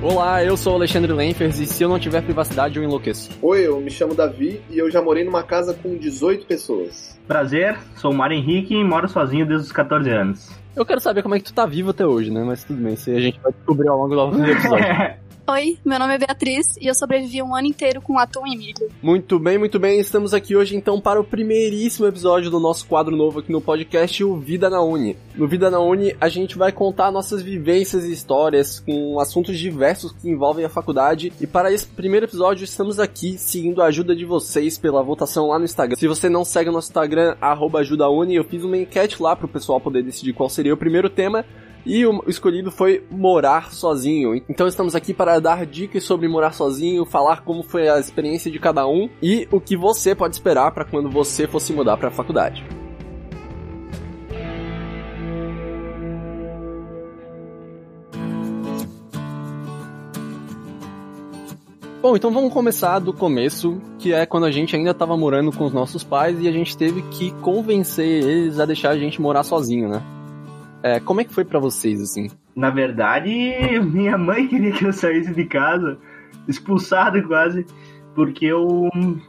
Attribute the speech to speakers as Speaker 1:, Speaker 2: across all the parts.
Speaker 1: Olá, eu sou o Alexandre Lenfers e se eu não tiver privacidade eu enlouqueço.
Speaker 2: Oi, eu me chamo Davi e eu já morei numa casa com 18 pessoas.
Speaker 3: Prazer, sou o Mário Henrique e moro sozinho desde os 14 anos.
Speaker 1: Eu quero saber como é que tu tá vivo até hoje, né? Mas tudo bem, isso aí a gente vai descobrir ao longo do episódio.
Speaker 4: Oi, meu nome é Beatriz e eu sobrevivi um ano inteiro com atum e milho.
Speaker 1: Muito bem, muito bem. Estamos aqui hoje então para o primeiríssimo episódio do nosso quadro novo aqui no podcast, o Vida na Uni. No Vida na Uni, a gente vai contar nossas vivências e histórias com assuntos diversos que envolvem a faculdade. E para esse primeiro episódio, estamos aqui seguindo a ajuda de vocês pela votação lá no Instagram. Se você não segue o nosso Instagram, ajudauni, eu fiz uma enquete lá para o pessoal poder decidir qual seria o primeiro tema. E o escolhido foi morar sozinho. Então estamos aqui para dar dicas sobre morar sozinho, falar como foi a experiência de cada um e o que você pode esperar para quando você fosse mudar para a faculdade. Bom, então vamos começar do começo, que é quando a gente ainda estava morando com os nossos pais e a gente teve que convencer eles a deixar a gente morar sozinho, né? É, como é que foi para vocês, assim?
Speaker 3: Na verdade, minha mãe queria que eu saísse de casa, expulsado quase, porque eu,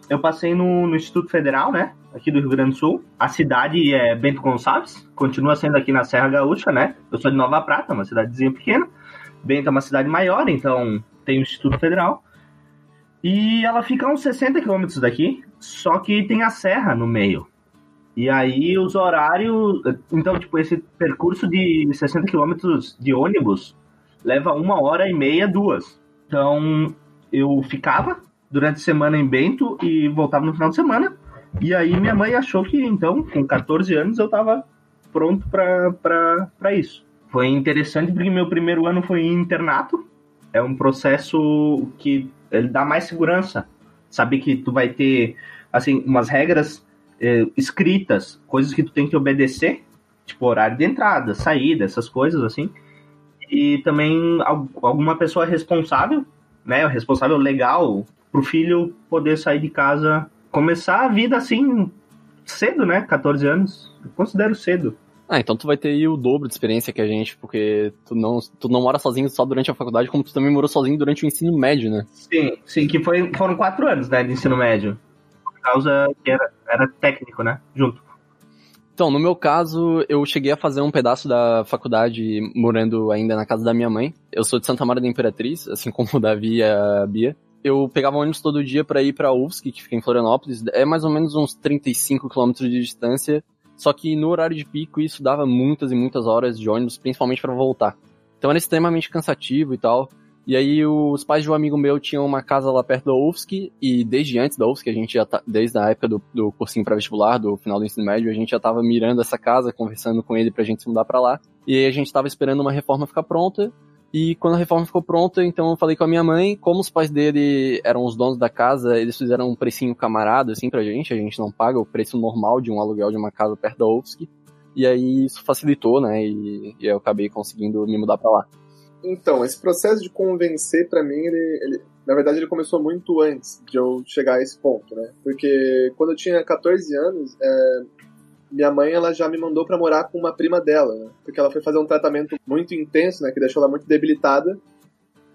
Speaker 3: eu passei no, no Instituto Federal, né? Aqui do Rio Grande do Sul. A cidade é Bento Gonçalves, continua sendo aqui na Serra Gaúcha, né? Eu sou de Nova Prata, uma cidadezinha pequena. Bento é uma cidade maior, então tem o Instituto Federal. E ela fica a uns 60 quilômetros daqui, só que tem a serra no meio. E aí os horários. Então, tipo, esse percurso de 60 quilômetros de ônibus leva uma hora e meia, duas. Então eu ficava durante a semana em Bento e voltava no final de semana. E aí minha mãe achou que, então, com 14 anos, eu tava pronto para isso. Foi interessante porque meu primeiro ano foi em internato. É um processo que ele dá mais segurança. Saber que tu vai ter, assim, umas regras é, escritas, coisas que tu tem que obedecer, tipo horário de entrada, saída, essas coisas assim. E também alguma pessoa responsável, né, responsável legal pro filho poder sair de casa, começar a vida assim cedo, né, 14 anos. Eu considero cedo.
Speaker 1: Ah, então tu vai ter o dobro de experiência que a gente, porque tu não, tu não mora sozinho só durante a faculdade, como tu também morou sozinho durante o ensino médio, né?
Speaker 3: Sim, sim, que foi, foram quatro anos, né, de ensino médio causa que era, era técnico, né? Junto.
Speaker 1: Então, no meu caso, eu cheguei a fazer um pedaço da faculdade morando ainda na casa da minha mãe. Eu sou de Santa Maria da Imperatriz, assim como o Davi e a Bia. Eu pegava ônibus todo dia para ir pra UFSC, que fica em Florianópolis. É mais ou menos uns 35 quilômetros de distância. Só que no horário de pico isso dava muitas e muitas horas de ônibus, principalmente para voltar. Então era extremamente cansativo e tal. E aí os pais de um amigo meu tinham uma casa lá perto da UFSC, e desde antes da UFSC, a gente já tá, desde a época do, do cursinho pré-vestibular, do final do ensino médio, a gente já tava mirando essa casa, conversando com ele pra gente se mudar pra lá. E aí a gente tava esperando uma reforma ficar pronta, e quando a reforma ficou pronta, então eu falei com a minha mãe, como os pais dele eram os donos da casa, eles fizeram um precinho camarada assim pra gente, a gente não paga o preço normal de um aluguel de uma casa perto da UFSC. E aí isso facilitou, né? E, e eu acabei conseguindo me mudar para lá.
Speaker 2: Então, esse processo de convencer, para mim, ele, ele, na verdade, ele começou muito antes de eu chegar a esse ponto, né? Porque quando eu tinha 14 anos, é, minha mãe ela já me mandou para morar com uma prima dela, né? Porque ela foi fazer um tratamento muito intenso, né? Que deixou ela muito debilitada.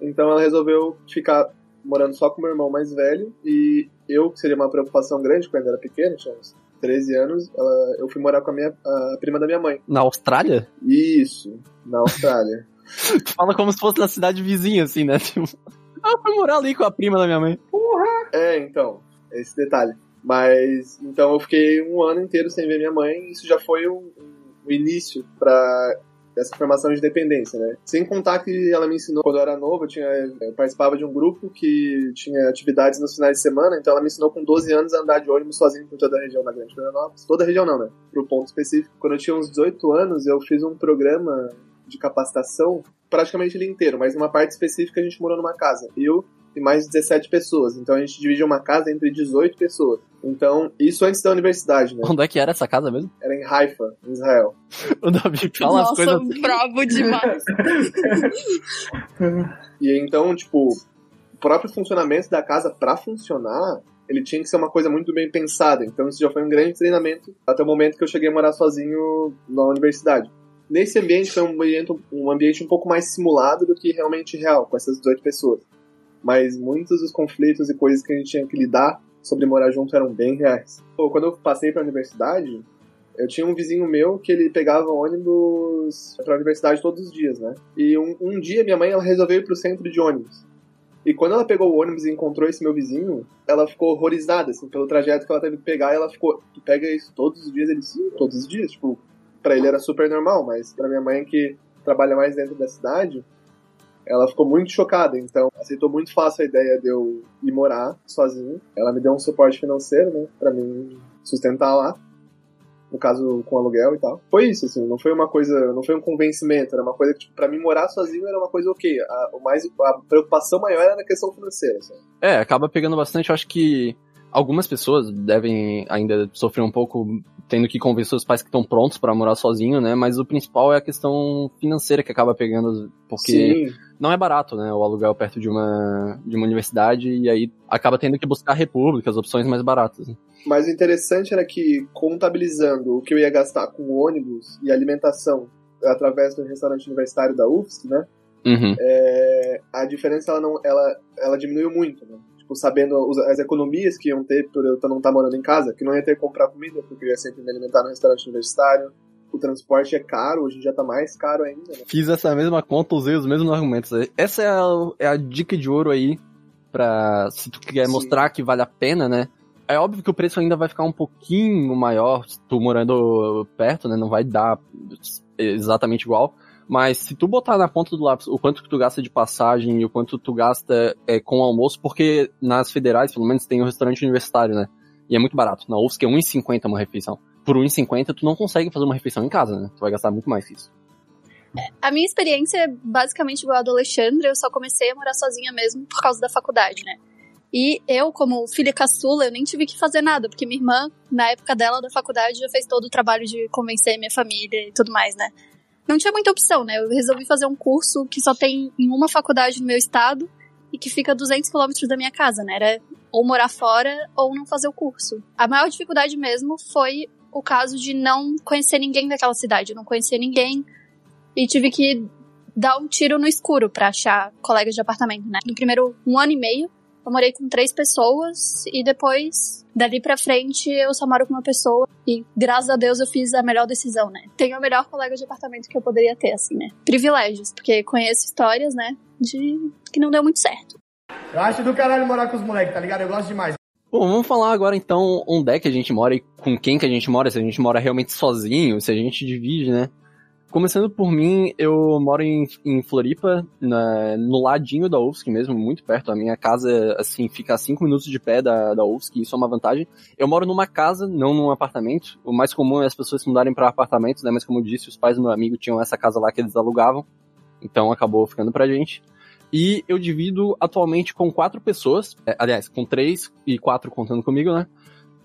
Speaker 2: Então ela resolveu ficar morando só com meu irmão mais velho e eu, que seria uma preocupação grande quando eu era pequeno, tinha uns 13 anos, ela, eu fui morar com a minha a prima da minha mãe.
Speaker 1: Na Austrália?
Speaker 2: Isso, na Austrália.
Speaker 1: fala como se fosse na cidade vizinha, assim, né? Tipo, ah, eu fui morar ali com a prima da minha mãe.
Speaker 2: Porra! É, então, esse detalhe. Mas, então eu fiquei um ano inteiro sem ver minha mãe, isso já foi o início para dessa formação de dependência, né? Sem contar que ela me ensinou, quando eu era novo, eu, tinha, eu participava de um grupo que tinha atividades nos finais de semana, então ela me ensinou com 12 anos a andar de ônibus sozinho por toda a região da Grande Florianópolis. Toda a região não, né? Pro ponto específico. Quando eu tinha uns 18 anos, eu fiz um programa de capacitação praticamente ele inteiro, mas uma parte específica a gente morou numa casa. Eu e mais 17 pessoas. Então a gente dividiu uma casa entre 18 pessoas. Então, isso antes da universidade, né?
Speaker 1: Onde é que era essa casa mesmo?
Speaker 2: Era em Haifa, em Israel.
Speaker 1: o Davi fala
Speaker 4: Nossa,
Speaker 1: as coisas. assim.
Speaker 4: bravo demais.
Speaker 2: e então, tipo, o próprio funcionamento da casa para funcionar, ele tinha que ser uma coisa muito bem pensada. Então, isso já foi um grande treinamento até o momento que eu cheguei a morar sozinho na universidade. Nesse ambiente foi um ambiente, um ambiente um pouco mais simulado do que realmente real, com essas 18 pessoas. Mas muitos dos conflitos e coisas que a gente tinha que lidar sobre morar junto eram bem reais. Pô, quando eu passei para a universidade, eu tinha um vizinho meu que ele pegava ônibus para a universidade todos os dias, né? E um, um dia minha mãe ela resolveu ir pro centro de ônibus. E quando ela pegou o ônibus e encontrou esse meu vizinho, ela ficou horrorizada, assim, pelo trajeto que ela teve que pegar. E ela ficou, tu pega isso todos os dias? Ele, sim, todos os dias. Tipo, pra ele era super normal, mas pra minha mãe que trabalha mais dentro da cidade, ela ficou muito chocada. Então, aceitou muito fácil a ideia de eu ir morar sozinho. Ela me deu um suporte financeiro, né, pra mim sustentar lá no caso com aluguel e tal. Foi isso, assim, não foi uma coisa, não foi um convencimento, era uma coisa que, tipo, pra mim morar sozinho era uma coisa ok. A, o mais, a preocupação maior era a questão financeira, assim.
Speaker 1: É, acaba pegando bastante, eu acho que algumas pessoas devem ainda sofrer um pouco tendo que convencer os pais que estão prontos para morar sozinho, né? Mas o principal é a questão financeira que acaba pegando, porque Sim. não é barato, né? O aluguel perto de uma, de uma universidade e aí acaba tendo que buscar repúblicas, opções mais baratas. Né?
Speaker 2: Mas o interessante era que, contabilizando o que eu ia gastar com ônibus e alimentação através do restaurante universitário da UFSC, né?
Speaker 1: Uhum.
Speaker 2: É, a diferença ela não, ela, ela diminuiu muito, né? Tipo, sabendo as economias que iam ter por eu não estar morando em casa, que não ia ter que comprar comida, porque eu ia sempre me alimentar no restaurante universitário. O transporte é caro, hoje já tá mais caro ainda. Né?
Speaker 1: Fiz essa mesma conta, usei os mesmos argumentos. Essa é a, é a dica de ouro aí, pra se tu quer Sim. mostrar que vale a pena, né? É óbvio que o preço ainda vai ficar um pouquinho maior, se tu morando perto, né? Não vai dar exatamente igual. Mas se tu botar na ponta do lápis o quanto que tu gasta de passagem e o quanto tu gasta é, com almoço, porque nas federais, pelo menos, tem um restaurante universitário, né? E é muito barato. Na UFSC é 1,50 uma refeição. Por 1,50 tu não consegue fazer uma refeição em casa, né? Tu vai gastar muito mais que isso.
Speaker 4: A minha experiência é basicamente igual a do Alexandre, eu só comecei a morar sozinha mesmo por causa da faculdade, né? E eu, como filha caçula, eu nem tive que fazer nada, porque minha irmã, na época dela da faculdade, já fez todo o trabalho de convencer minha família e tudo mais, né? Não tinha muita opção, né? Eu resolvi fazer um curso que só tem em uma faculdade no meu estado e que fica a 200 quilômetros da minha casa, né? Era ou morar fora ou não fazer o curso. A maior dificuldade mesmo foi o caso de não conhecer ninguém daquela cidade. Eu não conhecia ninguém e tive que dar um tiro no escuro para achar colegas de apartamento, né? No primeiro um ano e meio, eu morei com três pessoas e depois, dali pra frente, eu só moro com uma pessoa. E graças a Deus eu fiz a melhor decisão, né? Tenho a melhor colega de apartamento que eu poderia ter, assim, né? Privilégios, porque conheço histórias, né? De que não deu muito certo.
Speaker 5: Eu acho do caralho morar com os moleques, tá ligado? Eu gosto demais.
Speaker 1: Bom, vamos falar agora então onde é que a gente mora e com quem que a gente mora, se a gente mora realmente sozinho, se a gente divide, né? Começando por mim, eu moro em, em Floripa, na, no ladinho da UFSC mesmo, muito perto. A minha casa, assim, fica a 5 minutos de pé da, da UFSC, isso é uma vantagem. Eu moro numa casa, não num apartamento. O mais comum é as pessoas se mudarem para apartamentos, né? Mas como eu disse, os pais do meu amigo tinham essa casa lá que eles alugavam. Então acabou ficando pra gente. E eu divido atualmente com quatro pessoas, é, aliás, com três e quatro contando comigo, né?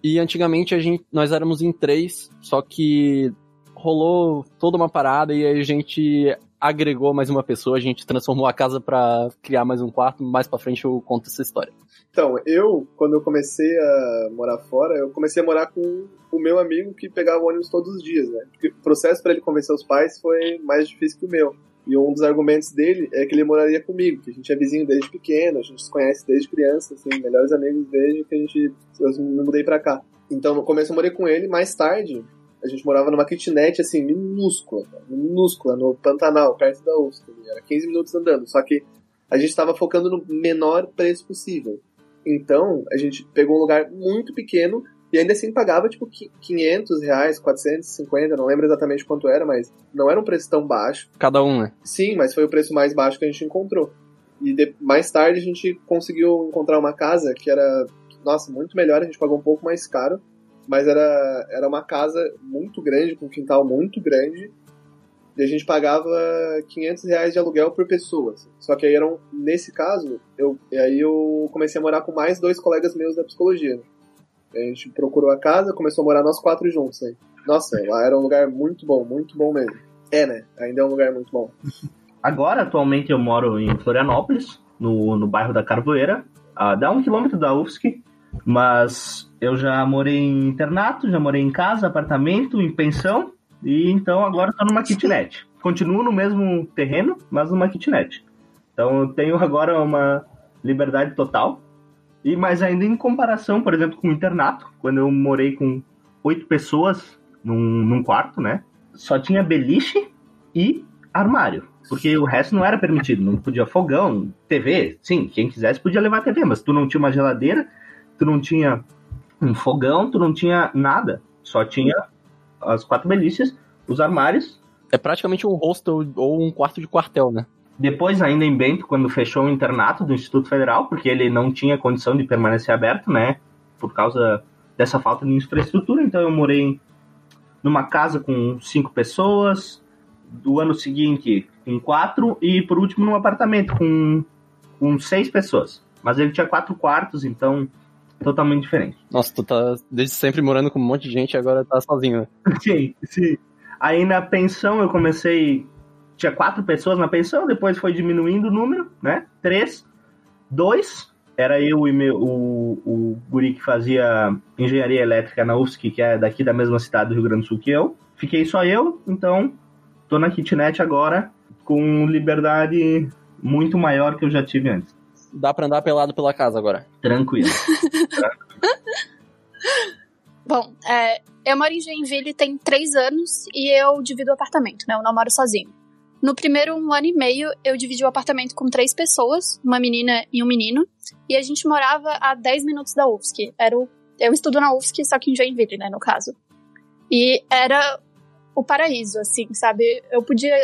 Speaker 1: E antigamente a gente, nós éramos em três, só que rolou toda uma parada e a gente agregou mais uma pessoa, a gente transformou a casa para criar mais um quarto. Mais para frente eu conto essa história.
Speaker 2: Então, eu, quando eu comecei a morar fora, eu comecei a morar com o meu amigo que pegava ônibus todos os dias, né? Porque o processo para ele convencer os pais foi mais difícil que o meu. E um dos argumentos dele é que ele moraria comigo, que a gente é vizinho desde pequeno, a gente se conhece desde criança, assim, melhores amigos desde que a gente eu me mudei para cá. Então, no começo eu morei com ele, mais tarde a gente morava numa kitnet, assim, minúscula, minúscula, no Pantanal, perto da UFSC. Era 15 minutos andando. Só que a gente estava focando no menor preço possível. Então, a gente pegou um lugar muito pequeno e ainda assim pagava, tipo, 500 reais, 450, não lembro exatamente quanto era, mas não era um preço tão baixo.
Speaker 1: Cada um, né?
Speaker 2: Sim, mas foi o preço mais baixo que a gente encontrou. E de, mais tarde a gente conseguiu encontrar uma casa que era, nossa, muito melhor, a gente pagou um pouco mais caro, mas era, era uma casa muito grande, com um quintal muito grande, e a gente pagava 500 reais de aluguel por pessoa. Assim. Só que aí eram, nesse caso, eu, aí eu comecei a morar com mais dois colegas meus da psicologia. Né? A gente procurou a casa, começou a morar nós quatro juntos. Aí. Nossa, lá era um lugar muito bom, muito bom mesmo. É, né? Ainda é um lugar muito bom.
Speaker 5: Agora, atualmente, eu moro em Florianópolis, no, no bairro da Carvoeira. Ah, dá um quilômetro da UFSC. Mas eu já morei em internato, já morei em casa, apartamento, em pensão
Speaker 3: E então agora tô numa kitnet. Continuo no mesmo terreno, mas numa kitnet. Então eu tenho agora uma liberdade total. E mas ainda em comparação, por exemplo, com o internato, quando eu morei com oito pessoas num, num quarto, né? Só tinha beliche e armário. Porque o resto não era permitido. Não podia fogão, TV. Sim, quem quisesse podia levar TV, mas tu não tinha uma geladeira, tu não tinha um fogão, tu não tinha nada. Só tinha as quatro beliches, os armários.
Speaker 1: É praticamente um hostel ou um quarto de quartel, né?
Speaker 3: Depois, ainda em Bento, quando fechou o internato do Instituto Federal, porque ele não tinha condição de permanecer aberto, né? Por causa dessa falta de infraestrutura, então eu morei numa casa com cinco pessoas, do ano seguinte com quatro, e por último num apartamento com, com seis pessoas. Mas ele tinha quatro quartos, então totalmente diferente.
Speaker 1: Nossa, tu tá desde sempre morando com um monte de gente e agora tá sozinho, né?
Speaker 3: Sim, sim. Aí na pensão eu comecei. Tinha quatro pessoas na pensão, depois foi diminuindo o número, né? Três, dois, era eu e meu, o, o guri que fazia engenharia elétrica na UFSC, que é daqui da mesma cidade do Rio Grande do Sul que eu. Fiquei só eu, então tô na kitnet agora com liberdade muito maior que eu já tive antes.
Speaker 1: Dá pra andar pelado pela casa agora.
Speaker 3: Tranquilo.
Speaker 4: Bom, é, eu moro em Joinville tem três anos e eu divido o apartamento, né? Eu não moro sozinho. No primeiro um ano e meio, eu dividi o apartamento com três pessoas, uma menina e um menino, e a gente morava a 10 minutos da UFSC. Era o, eu estudo na UFSC, só que em Joinville, né, no caso. E era o paraíso, assim, sabe? Eu podia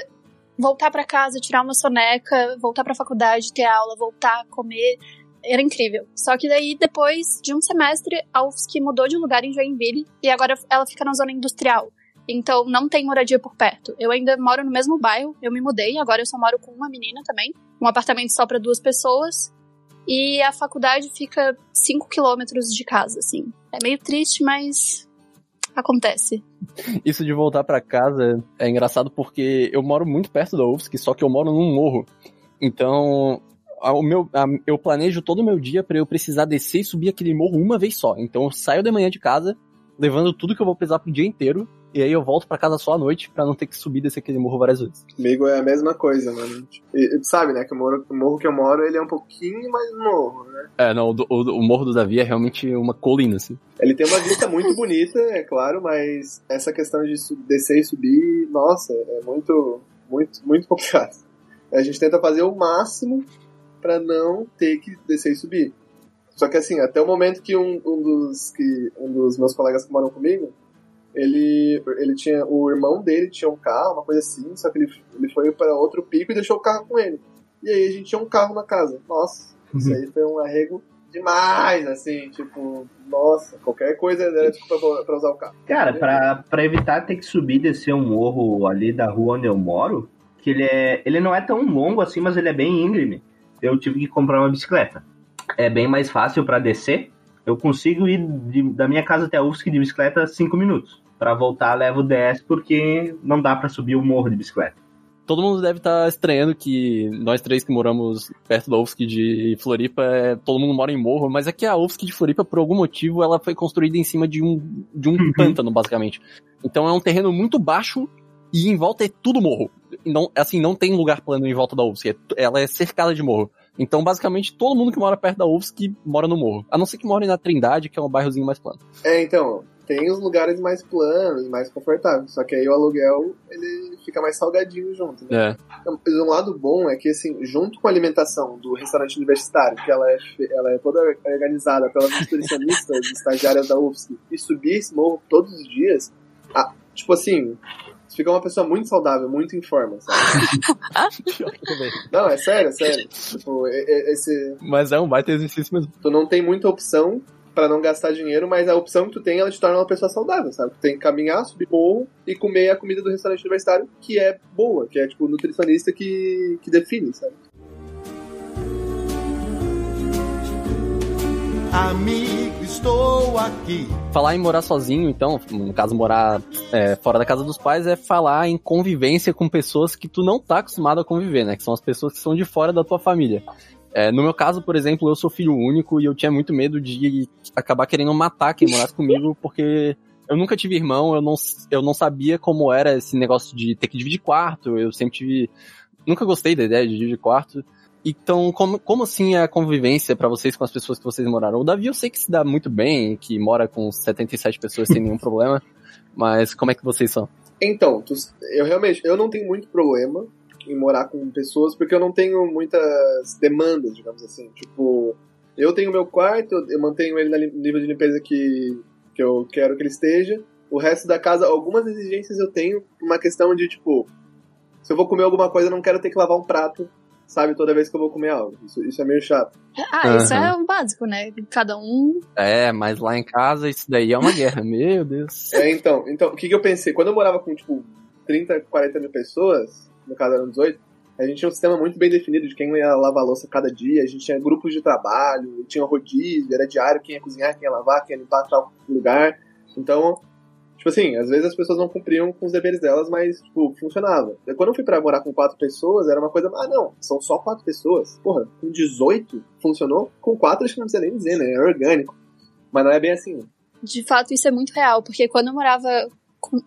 Speaker 4: voltar para casa, tirar uma soneca, voltar para a faculdade, ter aula, voltar, comer, era incrível. Só que daí, depois de um semestre, a UFSC mudou de lugar em Joinville e agora ela fica na zona industrial. Então não tem moradia por perto. Eu ainda moro no mesmo bairro, eu me mudei, agora eu só moro com uma menina também. Um apartamento só para duas pessoas. E a faculdade fica 5 quilômetros de casa, assim. É meio triste, mas acontece.
Speaker 1: Isso de voltar para casa é engraçado porque eu moro muito perto da UFSC, só que eu moro num morro. Então, o meu, a, eu planejo todo o meu dia para eu precisar descer e subir aquele morro uma vez só. Então eu saio de manhã de casa, levando tudo que eu vou precisar pro dia inteiro, e aí eu volto para casa só à noite para não ter que subir desse aquele morro várias vezes.
Speaker 2: Comigo é a mesma coisa, mano. E, sabe, né, que o morro, o morro, que eu moro, ele é um pouquinho mais morro, né?
Speaker 1: É, não, o, o, o morro do Davi é realmente uma colina, assim.
Speaker 2: Ele tem uma vista muito bonita, é claro, mas essa questão de descer e subir, nossa, é muito, muito, muito complicado. A gente tenta fazer o máximo para não ter que descer e subir. Só que assim, até o momento que um, um, dos, que um dos meus colegas que moram comigo, ele, ele tinha. O irmão dele tinha um carro, uma coisa assim, só que ele, ele foi para outro pico e deixou o carro com ele. E aí a gente tinha um carro na casa. Nossa, uhum. isso aí foi um arrego demais, assim, tipo, nossa, qualquer coisa era desculpa pra usar o carro.
Speaker 3: Cara, pra, pra evitar ter que subir e descer um morro ali da rua onde eu moro, que ele é. Ele não é tão longo assim, mas ele é bem íngreme eu tive que comprar uma bicicleta. É bem mais fácil para descer. Eu consigo ir de, da minha casa até a UFSC de bicicleta 5 minutos. Para voltar, levo 10 porque não dá para subir o morro de bicicleta.
Speaker 1: Todo mundo deve estar tá estranhando que nós três que moramos perto da UFSC de Floripa, é, todo mundo mora em morro, mas é que a UFSC de Floripa, por algum motivo, ela foi construída em cima de um, de um uhum. pântano, basicamente. Então é um terreno muito baixo e em volta é tudo morro. Não, assim, não tem lugar plano em volta da UFSC. É, ela é cercada de morro. Então, basicamente, todo mundo que mora perto da UFSC mora no morro. A não ser que more na Trindade, que é um bairrozinho mais plano.
Speaker 2: É, então, tem os lugares mais planos, mais confortáveis. Só que aí o aluguel, ele fica mais salgadinho junto. Né? É. Então, um lado bom é que, assim, junto com a alimentação do restaurante universitário, que ela é, ela é toda organizada pelas nutricionistas estagiárias da UFSC, e subir esse morro todos os dias, a, tipo assim, fica uma pessoa muito saudável, muito em forma, sabe? não, é sério, é sério. Tipo, esse.
Speaker 1: Mas é um baita exercício mesmo.
Speaker 2: Tu não tem muita opção para não gastar dinheiro, mas a opção que tu tem, ela te torna uma pessoa saudável, sabe? Tu tem que caminhar, subir morro e comer a comida do restaurante universitário, que é boa, que é tipo o nutricionista que, que define, sabe?
Speaker 1: Amigo, estou aqui. Falar em morar sozinho, então, no caso, morar é, fora da casa dos pais, é falar em convivência com pessoas que tu não tá acostumado a conviver, né? Que são as pessoas que são de fora da tua família. É, no meu caso, por exemplo, eu sou filho único e eu tinha muito medo de acabar querendo matar quem morasse comigo, porque eu nunca tive irmão, eu não, eu não sabia como era esse negócio de ter que dividir quarto, eu sempre tive, nunca gostei da ideia de dividir quarto. Então, como, como assim é a convivência para vocês com as pessoas que vocês moraram? O Davi eu sei que se dá muito bem, que mora com 77 pessoas sem nenhum problema, mas como é que vocês são?
Speaker 2: Então, eu realmente, eu não tenho muito problema em morar com pessoas porque eu não tenho muitas demandas, digamos assim. Tipo, eu tenho meu quarto, eu mantenho ele no nível de limpeza que, que eu quero que ele esteja. O resto da casa, algumas exigências eu tenho, uma questão de, tipo, se eu vou comer alguma coisa, eu não quero ter que lavar um prato sabe toda vez que eu vou comer algo. Isso, isso é meio chato.
Speaker 4: Ah, uhum. isso é o básico, né? Cada um.
Speaker 1: É, mas lá em casa isso daí é uma guerra, meu Deus.
Speaker 2: É, então, então, o que, que eu pensei? Quando eu morava com, tipo, 30, 40 mil pessoas, no caso eram 18, a gente tinha um sistema muito bem definido de quem ia lavar louça cada dia, a gente tinha grupos de trabalho, tinha rodízio, era diário quem ia cozinhar, quem ia lavar, quem ia limpar tal lugar. Então, Tipo assim, às vezes as pessoas não cumpriam com os deveres delas, mas, tipo, funcionava. Quando eu fui pra morar com quatro pessoas, era uma coisa, ah, não, são só quatro pessoas. Porra, com 18 funcionou, com quatro acho que não precisa nem dizer, né? É orgânico. Mas não é bem assim.
Speaker 4: De fato, isso é muito real, porque quando eu morava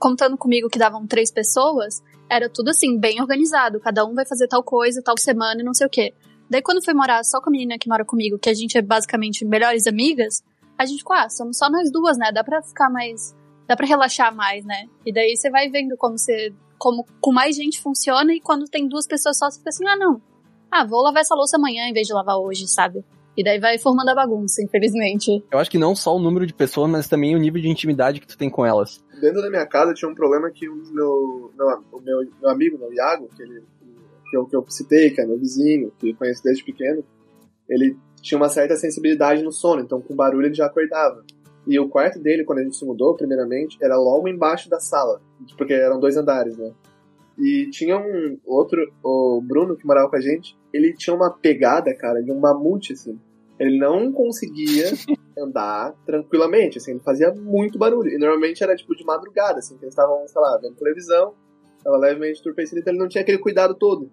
Speaker 4: contando comigo que davam três pessoas, era tudo assim, bem organizado. Cada um vai fazer tal coisa, tal semana e não sei o quê. Daí quando fui morar só com a menina que mora comigo, que a gente é basicamente melhores amigas, a gente ficou, ah, somos só nós duas, né? Dá pra ficar mais dá para relaxar mais, né? E daí você vai vendo como você como com mais gente funciona e quando tem duas pessoas só você fica assim: "Ah, não. Ah, vou lavar essa louça amanhã em vez de lavar hoje", sabe? E daí vai formando a bagunça, infelizmente.
Speaker 1: Eu acho que não só o número de pessoas, mas também o nível de intimidade que tu tem com elas.
Speaker 2: Dentro da minha casa tinha um problema que o meu, meu, o meu, meu amigo, meu Iago, que, ele, que, eu, que eu citei, que é meu vizinho, que eu conheço desde pequeno, ele tinha uma certa sensibilidade no sono, então com barulho ele já acordava. E o quarto dele, quando a gente se mudou, primeiramente, era logo embaixo da sala. Porque eram dois andares, né? E tinha um outro, o Bruno, que morava com a gente, ele tinha uma pegada, cara, de um mamute, assim. Ele não conseguia andar tranquilamente, assim, ele fazia muito barulho. E normalmente era tipo de madrugada, assim, que eles estavam, sei lá, vendo televisão, tava levemente turpecido, então ele não tinha aquele cuidado todo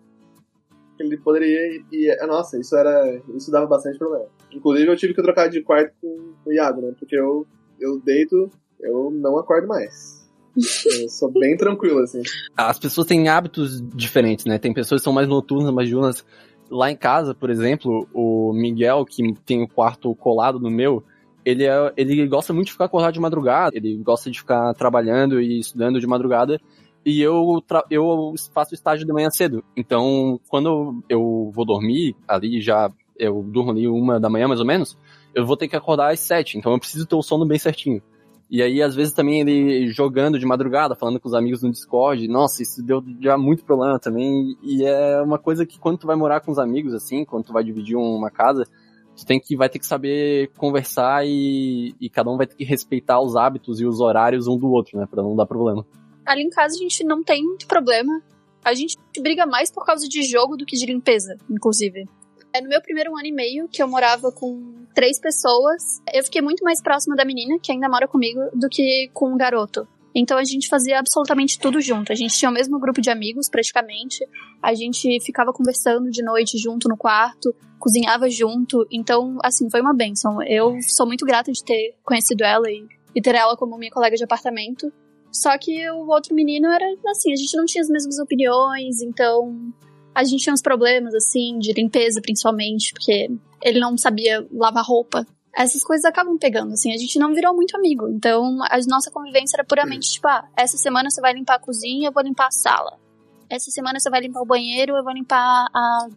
Speaker 2: ele poderia e, é, nossa, isso era isso dava bastante problema. Inclusive eu tive que trocar de quarto com o Iago, né? Porque eu eu deito, eu não acordo mais. Eu sou bem tranquilo, assim.
Speaker 1: As pessoas têm hábitos diferentes, né? Tem pessoas que são mais noturnas, mais diurnas. Lá em casa, por exemplo, o Miguel, que tem o quarto colado no meu, ele, é, ele gosta muito de ficar acordado de madrugada, ele gosta de ficar trabalhando e estudando de madrugada, e eu, eu faço estágio de manhã cedo. Então, quando eu vou dormir, ali já, eu durmo ali uma da manhã mais ou menos, eu vou ter que acordar às sete. Então eu preciso ter o sono bem certinho. E aí, às vezes, também ele jogando de madrugada, falando com os amigos no Discord. Nossa, isso deu já muito problema também. E é uma coisa que quando tu vai morar com os amigos, assim, quando tu vai dividir uma casa, tu tem que, vai ter que saber conversar e, e cada um vai ter que respeitar os hábitos e os horários um do outro, né? Pra não dar problema
Speaker 4: ali em casa a gente não tem muito problema. A gente briga mais por causa de jogo do que de limpeza, inclusive. É no meu primeiro ano e meio que eu morava com três pessoas. Eu fiquei muito mais próxima da menina, que ainda mora comigo, do que com o garoto. Então a gente fazia absolutamente tudo junto. A gente tinha o mesmo grupo de amigos, praticamente. A gente ficava conversando de noite junto no quarto, cozinhava junto. Então, assim, foi uma benção. Eu sou muito grata de ter conhecido ela e, e ter ela como minha colega de apartamento. Só que o outro menino era assim, a gente não tinha as mesmas opiniões, então a gente tinha uns problemas, assim, de limpeza principalmente, porque ele não sabia lavar roupa. Essas coisas acabam pegando, assim, a gente não virou muito amigo. Então a nossa convivência era puramente tipo, ah, essa semana você vai limpar a cozinha, eu vou limpar a sala. Essa semana você vai limpar o banheiro, eu vou limpar a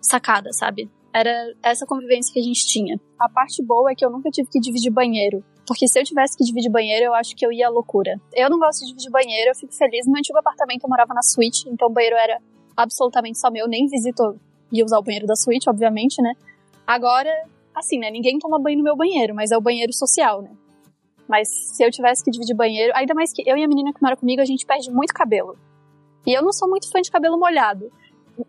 Speaker 4: sacada, sabe? Era essa convivência que a gente tinha. A parte boa é que eu nunca tive que dividir banheiro. Porque se eu tivesse que dividir banheiro, eu acho que eu ia à loucura. Eu não gosto de dividir banheiro, eu fico feliz. No meu antigo apartamento eu morava na suíte, então o banheiro era absolutamente só meu, nem visito ia usar o banheiro da suíte, obviamente, né? Agora, assim, né? Ninguém toma banho no meu banheiro, mas é o banheiro social, né? Mas se eu tivesse que dividir banheiro, ainda mais que eu e a menina que mora comigo, a gente perde muito cabelo. E eu não sou muito fã de cabelo molhado.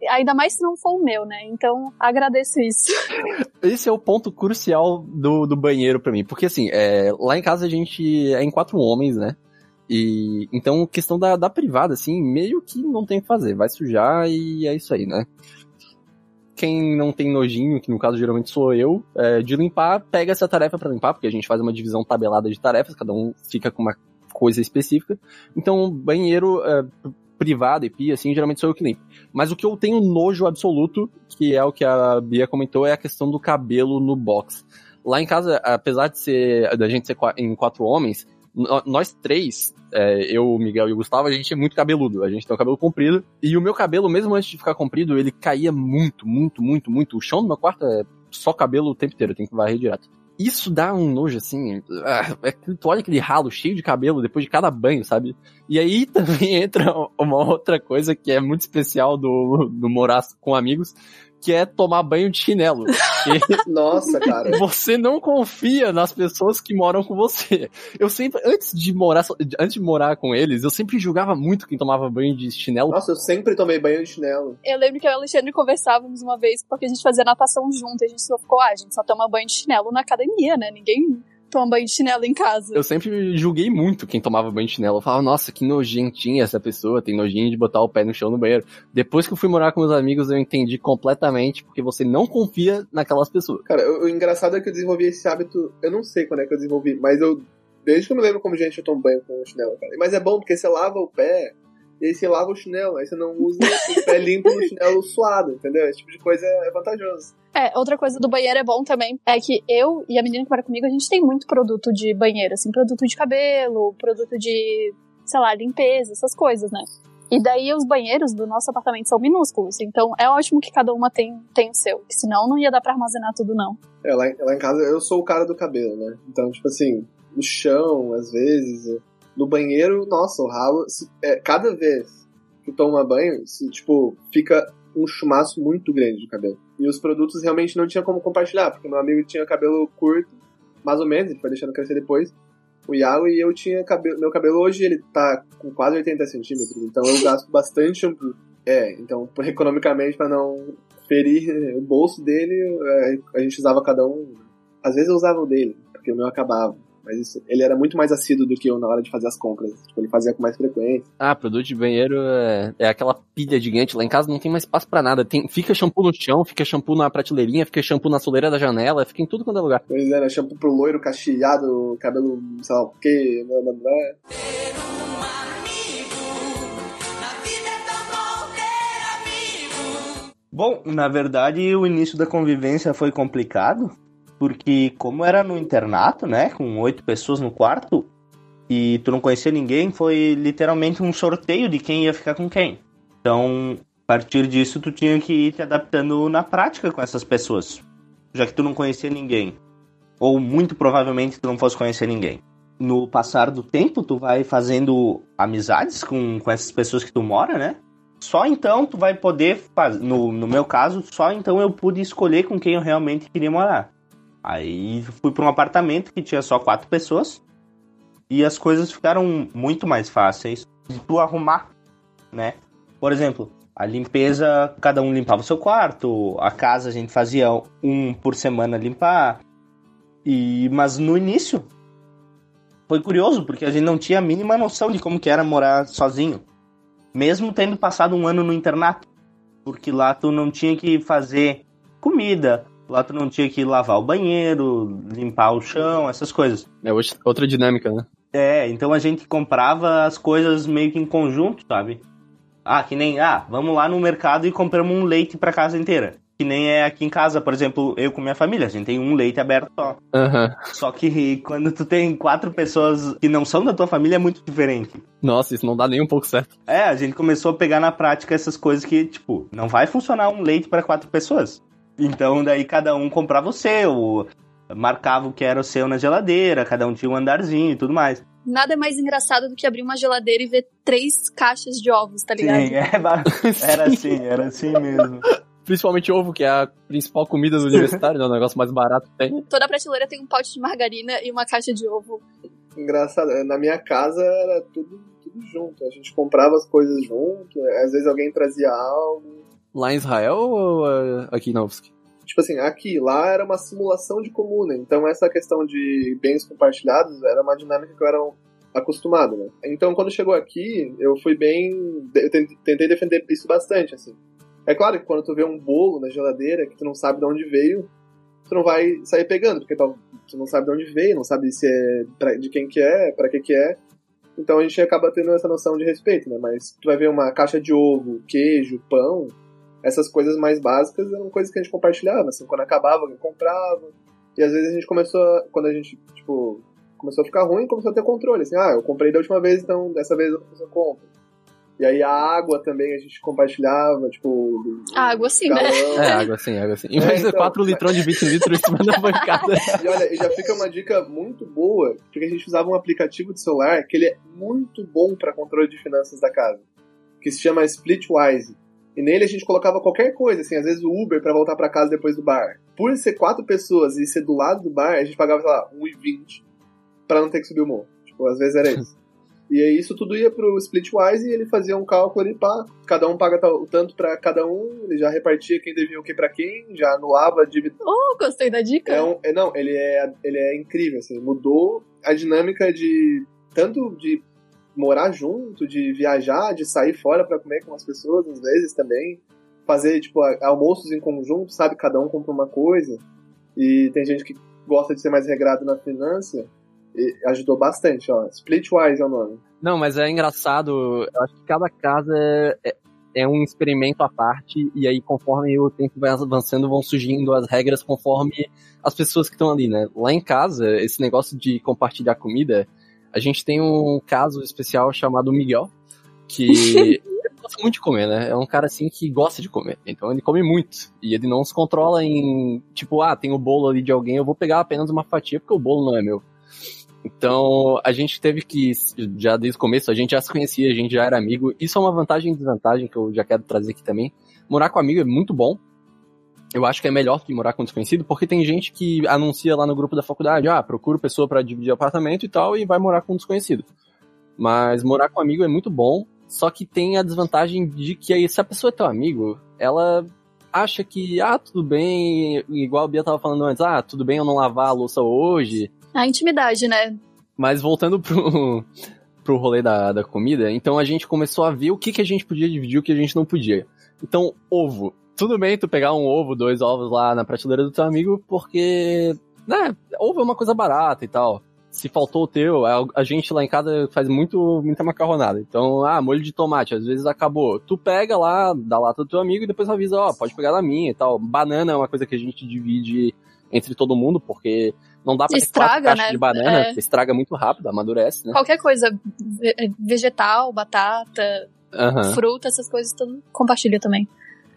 Speaker 4: Ainda mais se não for o meu, né? Então, agradeço isso.
Speaker 1: Esse é o ponto crucial do, do banheiro para mim. Porque, assim, é, lá em casa a gente é em quatro homens, né? E então, questão da, da privada, assim, meio que não tem o que fazer. Vai sujar e é isso aí, né? quem não tem nojinho, que no caso geralmente sou eu, é, de limpar, pega essa tarefa para limpar, porque a gente faz uma divisão tabelada de tarefas, cada um fica com uma coisa específica. Então, banheiro é, privado e pia, assim, geralmente sou eu que limpo. Mas o que eu tenho nojo absoluto, que é o que a Bia comentou, é a questão do cabelo no box. Lá em casa, apesar de ser da gente ser em quatro homens, nós três, é, eu, o Miguel e o Gustavo, a gente é muito cabeludo. A gente tem o cabelo comprido. E o meu cabelo, mesmo antes de ficar comprido, ele caía muito, muito, muito, muito. O chão do meu quarto é só cabelo o tempo inteiro, tem que varrer direto. Isso dá um nojo, assim. Ah, é, tu olha aquele ralo cheio de cabelo depois de cada banho, sabe? E aí também entra uma outra coisa que é muito especial do, do morar com amigos, que é tomar banho de chinelo.
Speaker 2: Nossa, cara.
Speaker 1: Você não confia nas pessoas que moram com você. Eu sempre, antes de morar, antes de morar com eles, eu sempre julgava muito quem tomava banho de chinelo.
Speaker 2: Nossa, eu sempre tomei banho de chinelo.
Speaker 4: Eu lembro que eu e o Alexandre conversávamos uma vez porque a gente fazia natação junto, e a gente só ficou, ah, a gente só toma banho de chinelo na academia, né? Ninguém toma banho de chinelo em casa.
Speaker 1: Eu sempre julguei muito quem tomava banho de chinelo. Eu falava, nossa, que nojentinha essa pessoa, tem nojinho de botar o pé no chão no banheiro. Depois que eu fui morar com meus amigos, eu entendi completamente, porque você não confia naquelas pessoas.
Speaker 2: Cara, o, o engraçado é que eu desenvolvi esse hábito, eu não sei quando é que eu desenvolvi, mas eu, desde que eu me lembro como gente, eu tomo banho com chinelo, cara. Mas é bom, porque você lava o pé, e aí você lava o chinelo, aí você não usa o pé limpo no chinelo suado, entendeu? Esse tipo de coisa é vantajoso.
Speaker 4: É, outra coisa do banheiro é bom também, é que eu e a menina que mora comigo, a gente tem muito produto de banheiro, assim, produto de cabelo, produto de, sei lá, limpeza, essas coisas, né? E daí os banheiros do nosso apartamento são minúsculos, então é ótimo que cada uma tem, tem o seu, senão não ia dar pra armazenar tudo, não.
Speaker 2: É, lá, lá em casa eu sou o cara do cabelo, né? Então, tipo assim, no chão, às vezes, no banheiro, nossa, o ralo, se, é, cada vez que toma banho, se, tipo, fica um chumaço muito grande de cabelo. E os produtos realmente não tinha como compartilhar, porque meu amigo tinha cabelo curto, mais ou menos, ele foi deixando crescer depois, o Iago, e eu tinha cabelo, meu cabelo hoje ele tá com quase 80 centímetros, então eu gasto bastante shampoo. É, então, economicamente, para não ferir o bolso dele, é, a gente usava cada um. Às vezes eu usava o dele, porque o meu acabava. Mas isso, ele era muito mais assíduo do que eu na hora de fazer as compras. Tipo, ele fazia com mais frequência.
Speaker 1: Ah, produto de banheiro é, é aquela pilha gigante. Lá em casa não tem mais espaço para nada. Tem, fica shampoo no chão, fica shampoo na prateleirinha, fica shampoo na soleira da janela, fica em tudo quanto é lugar.
Speaker 2: Pois é, né? Shampoo pro loiro, cacheado, cabelo, sei lá o quê, blá, blá, blá.
Speaker 3: Bom, na verdade, o início da convivência foi complicado, porque como era no internato, né, com oito pessoas no quarto, e tu não conhecia ninguém, foi literalmente um sorteio de quem ia ficar com quem. Então, a partir disso, tu tinha que ir te adaptando na prática com essas pessoas, já que tu não conhecia ninguém. Ou muito provavelmente tu não fosse conhecer ninguém. No passar do tempo, tu vai fazendo amizades com, com essas pessoas que tu mora, né? Só então tu vai poder. No, no meu caso, só então eu pude escolher com quem eu realmente queria morar. Aí fui para um apartamento que tinha só quatro pessoas e as coisas ficaram muito mais fáceis de tu arrumar, né? Por exemplo, a limpeza, cada um limpava o seu quarto, a casa a gente fazia um por semana limpar. E mas no início foi curioso porque a gente não tinha a mínima noção de como que era morar sozinho, mesmo tendo passado um ano no internato, porque lá tu não tinha que fazer comida, Lá tu não tinha que lavar o banheiro, limpar o chão, essas coisas.
Speaker 1: É outra dinâmica, né?
Speaker 3: É, então a gente comprava as coisas meio que em conjunto, sabe? Ah, que nem, ah, vamos lá no mercado e compramos um leite pra casa inteira. Que nem é aqui em casa, por exemplo, eu com minha família, a gente tem um leite aberto só.
Speaker 1: Uhum.
Speaker 3: Só que quando tu tem quatro pessoas que não são da tua família é muito diferente.
Speaker 1: Nossa, isso não dá nem um pouco certo.
Speaker 3: É, a gente começou a pegar na prática essas coisas que, tipo, não vai funcionar um leite para quatro pessoas. Então daí cada um comprava o seu, marcava o que era o seu na geladeira, cada um tinha um andarzinho e tudo mais.
Speaker 4: Nada é mais engraçado do que abrir uma geladeira e ver três caixas de ovos, tá ligado?
Speaker 3: Sim, é, era assim, era assim mesmo.
Speaker 1: Principalmente ovo, que é a principal comida do universitário, né? O negócio mais barato que tem.
Speaker 4: Toda prateleira tem um pote de margarina e uma caixa de ovo.
Speaker 2: Engraçado, na minha casa era tudo, tudo junto. A gente comprava as coisas junto, às vezes alguém trazia algo.
Speaker 1: Lá em Israel ou uh, aqui em Novsk?
Speaker 2: Tipo assim, aqui, lá era uma simulação de comuna, então essa questão de bens compartilhados era uma dinâmica que eu era acostumado, né? Então quando chegou aqui, eu fui bem. Eu tentei defender isso bastante, assim. É claro que quando tu vê um bolo na geladeira que tu não sabe de onde veio, tu não vai sair pegando, porque tu não sabe de onde veio, não sabe se é pra, de quem que é, para que que é. Então a gente acaba tendo essa noção de respeito, né? Mas tu vai ver uma caixa de ovo, queijo, pão, essas coisas mais básicas eram coisas que a gente compartilhava, assim, quando acabava, alguém comprava. E às vezes a gente começou, a, quando a gente, tipo, começou a ficar ruim, começou a ter controle, assim, ah, eu comprei da última vez, então dessa vez eu compro. E aí a água também a gente compartilhava, tipo.
Speaker 4: água sim, né?
Speaker 1: É, água sim, água sim. Em vez de 4 litrões de 20 litros em cima da bancada.
Speaker 2: E olha, e já fica uma dica muito boa, porque a gente usava um aplicativo de celular que ele é muito bom para controle de finanças da casa, que se chama Splitwise. E nele a gente colocava qualquer coisa, assim, às vezes o Uber para voltar para casa depois do bar. Por ser quatro pessoas e ser do lado do bar, a gente pagava, sei lá, 1,20 para não ter que subir o morro. Tipo, às vezes era isso. E aí isso tudo ia pro Splitwise e ele fazia um cálculo ali, pá, cada um paga o tanto para cada um, ele já repartia quem devia o que para quem, já anulava a dívida.
Speaker 4: Oh, gostei da dica.
Speaker 2: É um, é, não, ele é, ele é incrível, assim, mudou a dinâmica de tanto de morar junto, de viajar, de sair fora para comer com as pessoas, às vezes também, fazer tipo almoços em conjunto, sabe, cada um compra uma coisa. E tem gente que gosta de ser mais regrado na finança, e ajudou bastante, ó. Splitwise é o nome.
Speaker 1: Não, mas é engraçado. Eu acho que cada casa é, é, é, um experimento à parte, e aí, conforme o tempo vai avançando, vão surgindo as regras conforme as pessoas que estão ali, né? Lá em casa, esse negócio de compartilhar comida, a gente tem um caso especial chamado Miguel, que gosta muito de comer, né? É um cara assim que gosta de comer. Então ele come muito. E ele não se controla em, tipo, ah, tem o bolo ali de alguém, eu vou pegar apenas uma fatia porque o bolo não é meu. Então, a gente teve que, já desde o começo, a gente já se conhecia, a gente já era amigo. Isso é uma vantagem e desvantagem que eu já quero trazer aqui também. Morar com amigo é muito bom. Eu acho que é melhor que morar com desconhecido, porque tem gente que anuncia lá no grupo da faculdade, ah, procuro pessoa para dividir apartamento e tal, e vai morar com desconhecido. Mas morar com amigo é muito bom, só que tem a desvantagem de que aí, se a pessoa é teu amigo, ela acha que, ah, tudo bem, igual a Bia tava falando antes, ah, tudo bem eu não lavar a louça hoje,
Speaker 4: a intimidade, né?
Speaker 1: Mas voltando pro, pro rolê da, da comida, então a gente começou a ver o que, que a gente podia dividir e o que a gente não podia. Então, ovo. Tudo bem tu pegar um ovo, dois ovos lá na prateleira do teu amigo, porque, né, ovo é uma coisa barata e tal. Se faltou o teu, a gente lá em casa faz muito, muita macarronada. Então, ah, molho de tomate, às vezes acabou. Tu pega lá da lata do teu amigo e depois avisa, ó, oh, pode pegar da minha e tal. Banana é uma coisa que a gente divide entre todo mundo, porque não dá pra estraga, né? de banana, é. estraga muito rápido, amadurece, né?
Speaker 4: Qualquer coisa, vegetal, batata, uhum. fruta, essas coisas, tudo compartilha também.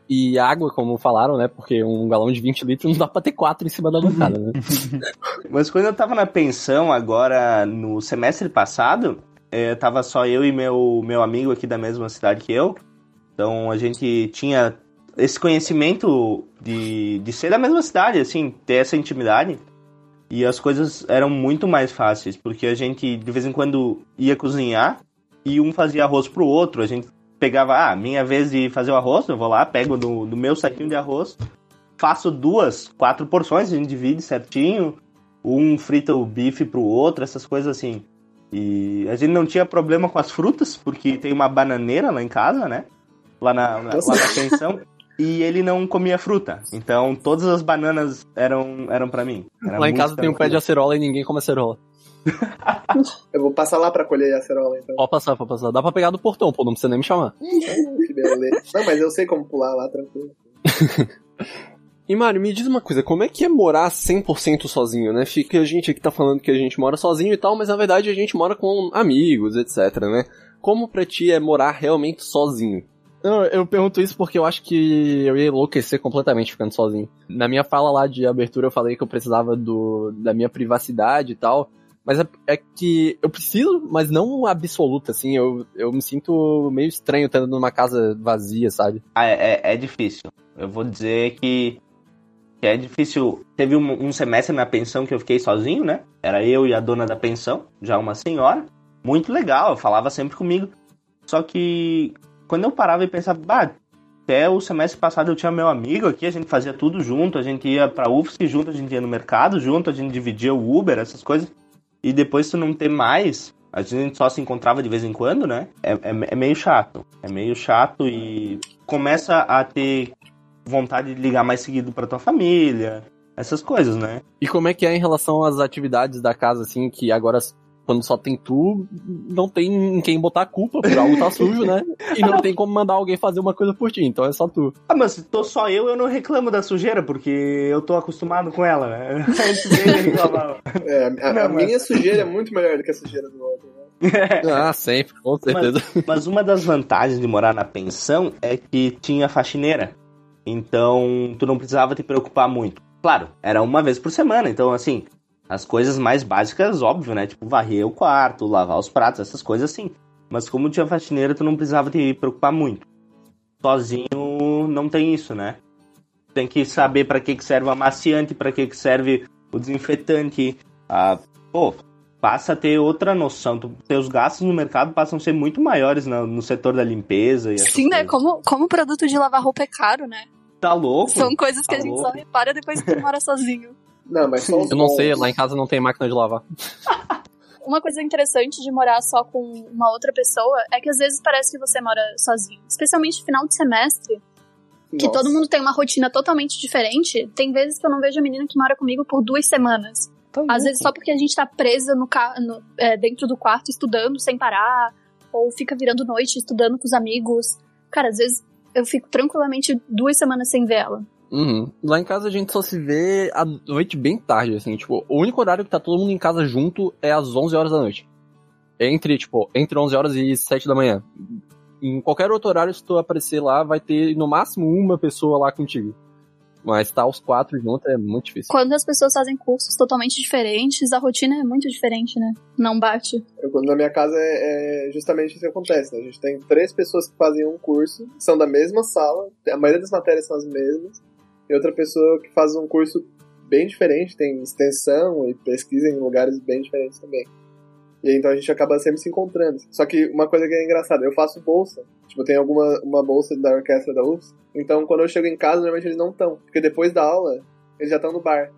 Speaker 1: E água, como falaram, né? Porque um galão de 20 litros não dá pra ter quatro em cima da bancada, né?
Speaker 3: Mas quando eu tava na pensão, agora no semestre passado, é, tava só eu e meu, meu amigo aqui da mesma cidade que eu. Então a gente tinha esse conhecimento de, de ser da mesma cidade, assim, ter essa intimidade. E as coisas eram muito mais fáceis, porque a gente de vez em quando ia cozinhar e um fazia arroz pro outro. A gente pegava, ah, minha vez de fazer o arroz, eu vou lá, pego no, no meu saquinho de arroz, faço duas, quatro porções, a gente divide certinho. Um frita o bife pro outro, essas coisas assim. E a gente não tinha problema com as frutas, porque tem uma bananeira lá em casa, né? Lá na, na lá na pensão e ele não comia fruta. Então todas as bananas eram, eram para mim.
Speaker 1: Era lá em casa tem um pé de acerola e ninguém come acerola.
Speaker 2: Eu vou passar lá pra colher a acerola, então.
Speaker 1: Pode passar, pode passar. Dá pra pegar do portão, pô, não precisa nem me chamar.
Speaker 2: que beleza. Não, mas eu sei como pular lá, tranquilo.
Speaker 6: E Mário, me diz uma coisa, como é que é morar 100% sozinho, né? Fica a gente aqui tá falando que a gente mora sozinho e tal, mas na verdade a gente mora com amigos, etc, né? Como pra ti é morar realmente sozinho?
Speaker 1: Não, eu pergunto isso porque eu acho que eu ia enlouquecer completamente ficando sozinho. Na minha fala lá de abertura eu falei que eu precisava do, da minha privacidade e tal. Mas é, é que eu preciso, mas não absoluta, assim. Eu, eu me sinto meio estranho estando numa casa vazia, sabe?
Speaker 3: Ah, é, é, é difícil. Eu vou dizer que, que é difícil. Teve um, um semestre na pensão que eu fiquei sozinho, né? Era eu e a dona da pensão, já uma senhora. Muito legal, falava sempre comigo. Só que quando eu parava e pensava, bah, até o semestre passado eu tinha meu amigo aqui, a gente fazia tudo junto, a gente ia pra UFSC junto, a gente ia no mercado junto, a gente dividia o Uber, essas coisas. E depois tu não ter mais, a gente só se encontrava de vez em quando, né? É, é, é meio chato. É meio chato e começa a ter vontade de ligar mais seguido pra tua família, essas coisas, né?
Speaker 1: E como é que é em relação às atividades da casa, assim, que agora, quando só tem tu, não tem quem botar a culpa por algo tá sujo, né? E não tem como mandar alguém fazer uma coisa por ti, então é só tu.
Speaker 3: Ah, mas se tô só eu, eu não reclamo da sujeira, porque eu tô acostumado com ela, né?
Speaker 2: É, a, a
Speaker 3: Não, mas-
Speaker 2: minha sujeira é muito melhor do que a sujeira do outro. Né?
Speaker 1: Ah, sempre, com certeza.
Speaker 3: Mas uma das vantagens de morar na pensão é que tinha faxineira. Então, tu não precisava te preocupar muito. Claro, era uma vez por semana, então assim, as coisas mais básicas, óbvio, né? Tipo, varrer o quarto, lavar os pratos, essas coisas assim. Mas como tinha faxineira, tu não precisava te preocupar muito. Sozinho não tem isso, né? Tem que saber pra que que serve o amaciante, pra que que serve o desinfetante. Ah, pô, passa a ter outra noção. Tu, teus gastos no mercado passam a ser muito maiores no, no setor da limpeza e
Speaker 4: Sim, né?
Speaker 3: coisas.
Speaker 4: Como, como produto de lavar roupa é caro, né?
Speaker 3: Tá louco?
Speaker 4: São coisas que a
Speaker 3: Tá
Speaker 4: gente só repara depois que tu mora sozinho.
Speaker 2: Não, mas só os
Speaker 1: Eu não sei, lá em casa não tem máquina de lavar.
Speaker 4: Uma coisa interessante de morar só com uma outra pessoa é que às vezes parece que você mora sozinho. Especialmente no final de semestre, que
Speaker 2: Nossa.
Speaker 4: todo mundo tem uma rotina totalmente diferente. Tem vezes que eu não vejo a menina que mora comigo por duas semanas.
Speaker 3: Tá
Speaker 4: Às vezes só porque a gente tá presa no, ca- no- é, dentro do quarto estudando sem parar, ou fica virando noite estudando com os amigos. Cara, às vezes eu fico tranquilamente duas semanas sem ver ela.
Speaker 1: Uhum. Lá em casa a gente só se vê à noite bem tarde, assim, tipo, o único horário que tá todo mundo em casa junto é às 11 horas da noite. Entre, tipo, entre 11 horas e 7 da manhã. Em qualquer outro horário, se tu aparecer lá, vai ter no máximo uma pessoa lá contigo. Mas tá os quatro juntos é muito difícil.
Speaker 4: Quando as pessoas fazem cursos totalmente diferentes, a rotina é muito diferente, né? Não bate.
Speaker 2: Eu, quando na minha casa é, é justamente isso que acontece, né? A gente tem três pessoas que fazem um curso, são da mesma sala, a maioria das matérias são as mesmas, e outra pessoa que faz um curso bem diferente, tem extensão e pesquisa em lugares bem diferentes também. E então a gente acaba sempre se encontrando. Só que uma coisa que é engraçada, eu faço bolsa. Tipo, tenho alguma uma bolsa da orquestra da UFS. Então quando eu chego em casa, normalmente eles não estão. Porque depois da aula, eles já estão no bar.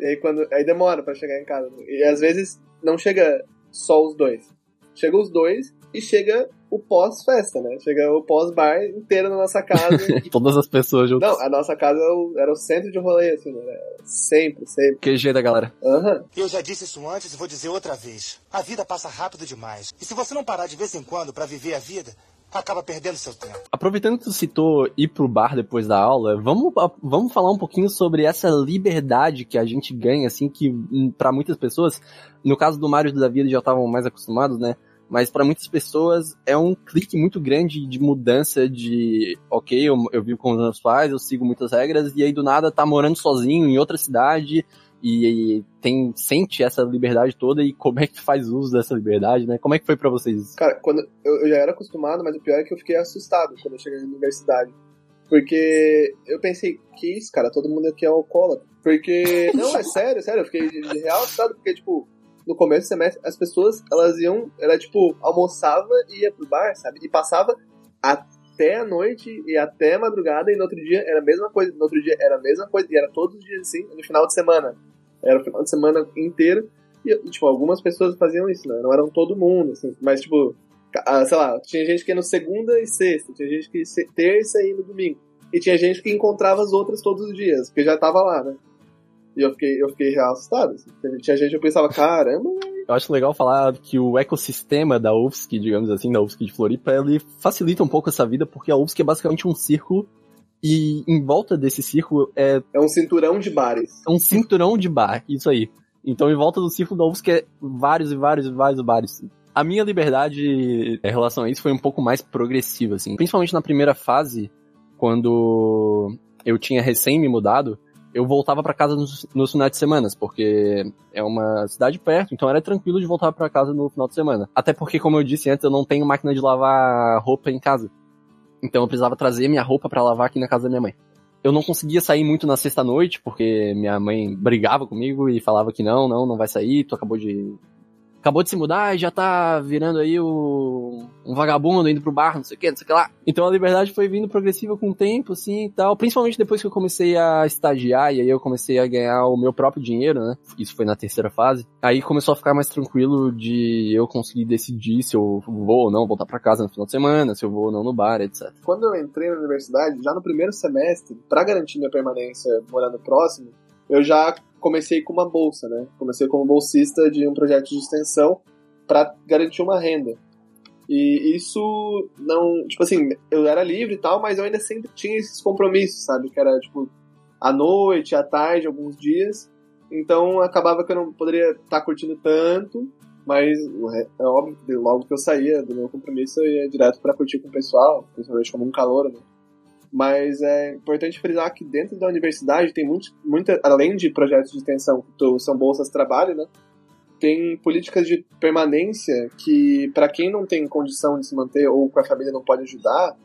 Speaker 2: E aí quando. Aí demora pra chegar em casa. E às vezes não chega só os dois. Chega os dois e chega o pós-festa, né? Chega o pós-bar inteiro na nossa casa.
Speaker 1: Todas as pessoas juntas.
Speaker 2: não, a nossa casa era o, era o centro de rolê, assim, né? Sempre, sempre.
Speaker 1: QG da galera.
Speaker 2: Aham.
Speaker 7: Eu já disse isso antes e vou dizer outra vez. A vida passa rápido demais. E se você não parar de vez em quando pra viver a vida, acaba perdendo seu tempo.
Speaker 1: Aproveitando que tu citou ir pro bar depois da aula, vamos, vamos falar um pouquinho sobre essa liberdade que a gente ganha, assim, que hum, pra muitas pessoas, no caso do Mário e do Davi, eles já estavam mais acostumados, né? Mas pra muitas pessoas é um clique muito grande de mudança de, ok, eu, eu vivo com os meus pais, eu sigo muitas regras, e aí do nada tá morando sozinho em outra cidade e, e tem sente essa liberdade toda e como é que faz uso dessa liberdade, né? Como é que foi pra vocês isso?
Speaker 2: Cara, quando eu, eu já era acostumado, mas o pior é que eu fiquei assustado quando eu cheguei na universidade. Porque eu pensei, que isso, cara, todo mundo aqui é alcoólatra. Porque, não, é sério, sério, eu fiquei de, de real assustado, porque, tipo, no começo do semestre, as pessoas, elas iam, ela, tipo, almoçava e ia pro bar, sabe? E passava até a noite e até a madrugada, e no outro dia era a mesma coisa, no outro dia era a mesma coisa, e era todos os dias assim, no final de semana. Era o final de semana inteiro, e, tipo, algumas pessoas faziam isso, né? Não eram todo mundo, assim, mas, tipo, ah, sei lá, tinha gente que ia no segunda e sexta, tinha gente que ia terça e no domingo. E tinha gente que encontrava as outras todos os dias, porque já tava lá, né? E eu fiquei, eu fiquei real assustado. assim. Tinha gente que eu pensava, caramba,
Speaker 1: Eu acho legal falar que o ecossistema da UFSC, digamos assim, da UFSC de Floripa, ele facilita um pouco essa vida, porque a UFSC é basicamente um círculo, e em volta desse círculo é
Speaker 2: é um cinturão de bares.
Speaker 1: um cinturão de bar, isso aí. Então, em volta do círculo da UFSC é vários e vários e vários bares. A minha liberdade em relação a isso foi um pouco mais progressiva, assim. Principalmente na primeira fase, quando eu tinha recém me mudado, eu voltava pra casa nos, nos finais de semana, porque é uma cidade perto, então era tranquilo de voltar pra casa no final de semana. Até porque, como eu disse antes, eu não tenho máquina de lavar roupa em casa. Então eu precisava trazer minha roupa pra lavar aqui na casa da minha mãe. Eu não conseguia sair muito na sexta-noite, porque minha mãe brigava comigo e falava que não, não, não vai sair, tu acabou de acabou de se mudar e já tá virando aí o, um vagabundo indo pro bar, não sei o que, não sei o que lá. Então a liberdade foi vindo progressiva com o tempo, assim e tal. Principalmente depois que eu comecei a estagiar e aí eu comecei a ganhar o meu próprio dinheiro, né? Isso foi na terceira fase. Aí começou a ficar mais tranquilo de eu conseguir decidir se eu vou ou não voltar para casa no final de semana, se eu vou ou não no bar, etc.
Speaker 2: Quando eu entrei na universidade, já no primeiro semestre, para garantir minha permanência morando próximo, eu já comecei com uma bolsa, né? Comecei como bolsista de um projeto de extensão para garantir uma renda. E isso não, tipo assim, eu era livre e tal, mas eu ainda sempre tinha esses compromissos, sabe? Que era tipo à noite, à tarde, alguns dias. Então acabava que eu não poderia estar tá curtindo tanto, mas é óbvio que logo que eu saía do meu compromisso eu ia direto para curtir com o pessoal, principalmente como um calor, né? Mas é importante frisar que dentro da universidade tem muito, muita, além de projetos de extensão que são bolsas de trabalho, né? Tem políticas de permanência que, para quem não tem condição de se manter ou com a família não pode ajudar,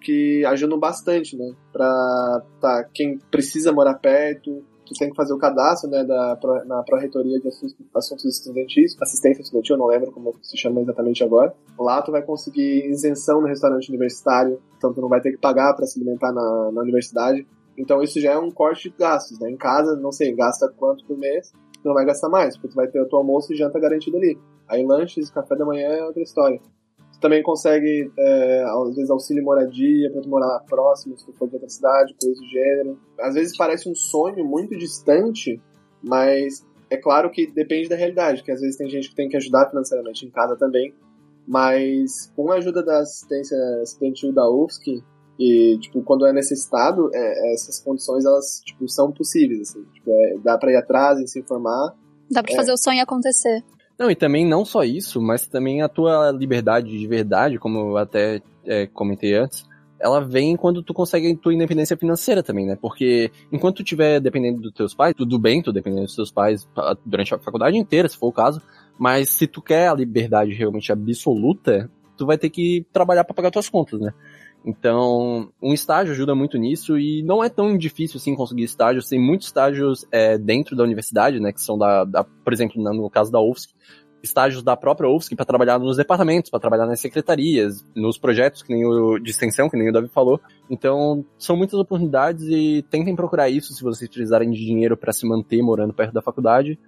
Speaker 2: que ajudam bastante, né? Pra tá, quem precisa morar perto, tu tem que fazer o cadastro, né, da, na Pró-Reitoria de Assuntos Estudantis, Assistência Estudantil, não lembro como se chama exatamente agora. Lá tu vai conseguir isenção no restaurante universitário, então tu não vai ter que pagar para se alimentar na, na universidade. Então isso já é um corte de gastos, né? Em casa, não sei, gasta quanto por mês, tu não vai gastar mais, porque tu vai ter o teu almoço e janta garantido ali. Aí lanches, café da manhã é outra história também consegue, é, às vezes, auxílio moradia para tu morar próximo, se tu for de outra cidade, coisa do gênero. Às vezes parece um sonho muito distante, mas é claro que depende da realidade, que às vezes tem gente que tem que ajudar financeiramente em casa também, mas com a ajuda da assistência estudantil da UFSC, e, tipo, quando é necessitado, é, essas condições, elas, tipo, são possíveis, assim. Tipo, é, dá pra ir atrás e se informar.
Speaker 4: Dá pra
Speaker 2: É.
Speaker 4: fazer o sonho acontecer.
Speaker 1: Não, e também não só isso, mas também a tua liberdade de verdade, como eu até é, comentei antes, ela vem quando tu consegue a tua independência financeira também, né? Porque enquanto tu estiver dependendo dos teus pais, tudo bem, tu dependendo dos teus pais ah, durante a faculdade inteira, se for o caso, mas se tu quer a liberdade realmente absoluta, tu vai ter que trabalhar para pagar tuas contas, né? Então, um estágio ajuda muito nisso e não é tão difícil assim conseguir estágios. Tem muitos estágios é, dentro da universidade, né? Que são da, da por exemplo, no caso da UFSC, estágios da própria UFSC para trabalhar nos departamentos, para trabalhar nas secretarias, nos projetos que nem o de extensão, que nem o Davi falou. Então, são muitas oportunidades e tentem procurar isso se vocês precisarem de dinheiro para se manter morando perto da faculdade,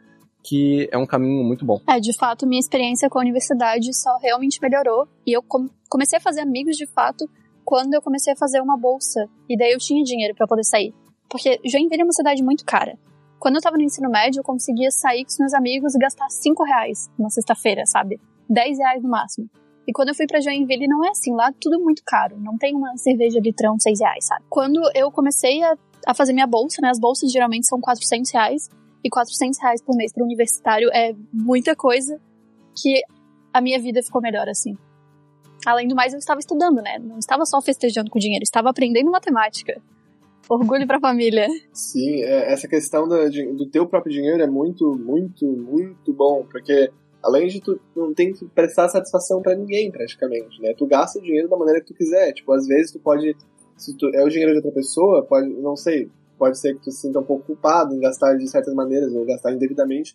Speaker 1: que é um caminho muito bom.
Speaker 4: É, de fato, minha experiência com a universidade só realmente melhorou. E eu com- comecei a fazer amigos de fato quando eu comecei a fazer uma bolsa. E daí eu tinha dinheiro pra poder sair. Porque Joinville é uma cidade muito cara. Quando eu tava no ensino médio, eu conseguia sair com os meus amigos e gastar 5 reais na sexta-feira, sabe? 10 reais no máximo. E quando eu fui pra Joinville, não é assim. Lá tudo muito caro. Não tem uma cerveja litrão 6 reais, sabe? Quando eu comecei a, a fazer minha bolsa, né? As bolsas geralmente são 400 reais. E 400 reais por mês para universitário é muita coisa que a minha vida ficou melhor assim. Além do mais, eu estava estudando, né? Não estava só festejando com dinheiro, estava aprendendo matemática. Orgulho pra família.
Speaker 2: Sim, é, essa questão do, do teu próprio dinheiro é muito, muito, muito bom, porque além de tu não tem que prestar satisfação pra ninguém, praticamente, né? Tu gasta o dinheiro da maneira que tu quiser. Tipo, às vezes tu pode, se tu, é o dinheiro de outra pessoa, pode, não sei, pode ser que tu se sinta um pouco culpado em gastar de certas maneiras ou gastar indevidamente.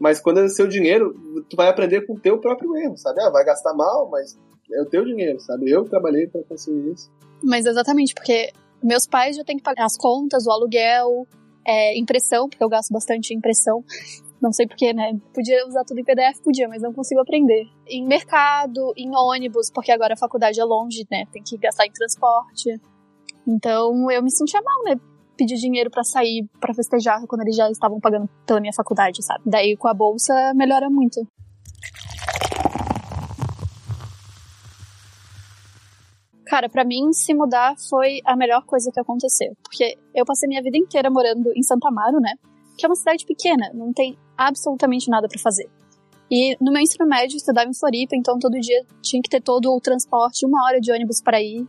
Speaker 2: Mas quando é seu dinheiro, tu vai aprender com o teu próprio erro, sabe? Ah, vai gastar mal, mas é o teu dinheiro, sabe? Eu trabalhei pra conseguir isso.
Speaker 4: Mas exatamente, porque meus pais já têm que pagar as contas, o aluguel, é, impressão, porque eu gasto bastante em impressão. Não sei porquê, né? Podia usar tudo em PDF, podia, mas não consigo aprender. Em mercado, em ônibus, porque agora a faculdade é longe, né? Tem que gastar em transporte. Então eu me sentia mal, né? Pedir dinheiro pra sair, pra festejar, quando eles já estavam pagando pela minha faculdade, sabe? Daí com a bolsa melhora muito. Cara, pra mim, se mudar foi a melhor coisa que aconteceu. Porque eu passei minha vida inteira morando em Santa Amaro, né? Que é uma cidade pequena, não tem absolutamente nada pra fazer. E no meu ensino médio, eu estudava em Floripa, então todo dia tinha que ter todo o transporte, uma hora de ônibus para ir.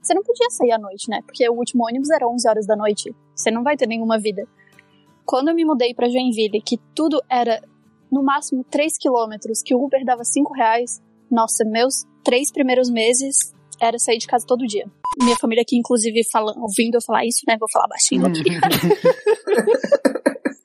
Speaker 4: Você não podia sair à noite, né? Porque o último ônibus era 11 horas da noite. Você não vai ter nenhuma vida. Quando eu me mudei pra Joinville, que tudo era no máximo 3 quilômetros, que o Uber dava 5 reais, nossa, meus três primeiros meses era sair de casa todo dia. Minha família aqui, inclusive, fala, ouvindo eu falar isso, né? Vou falar baixinho aqui.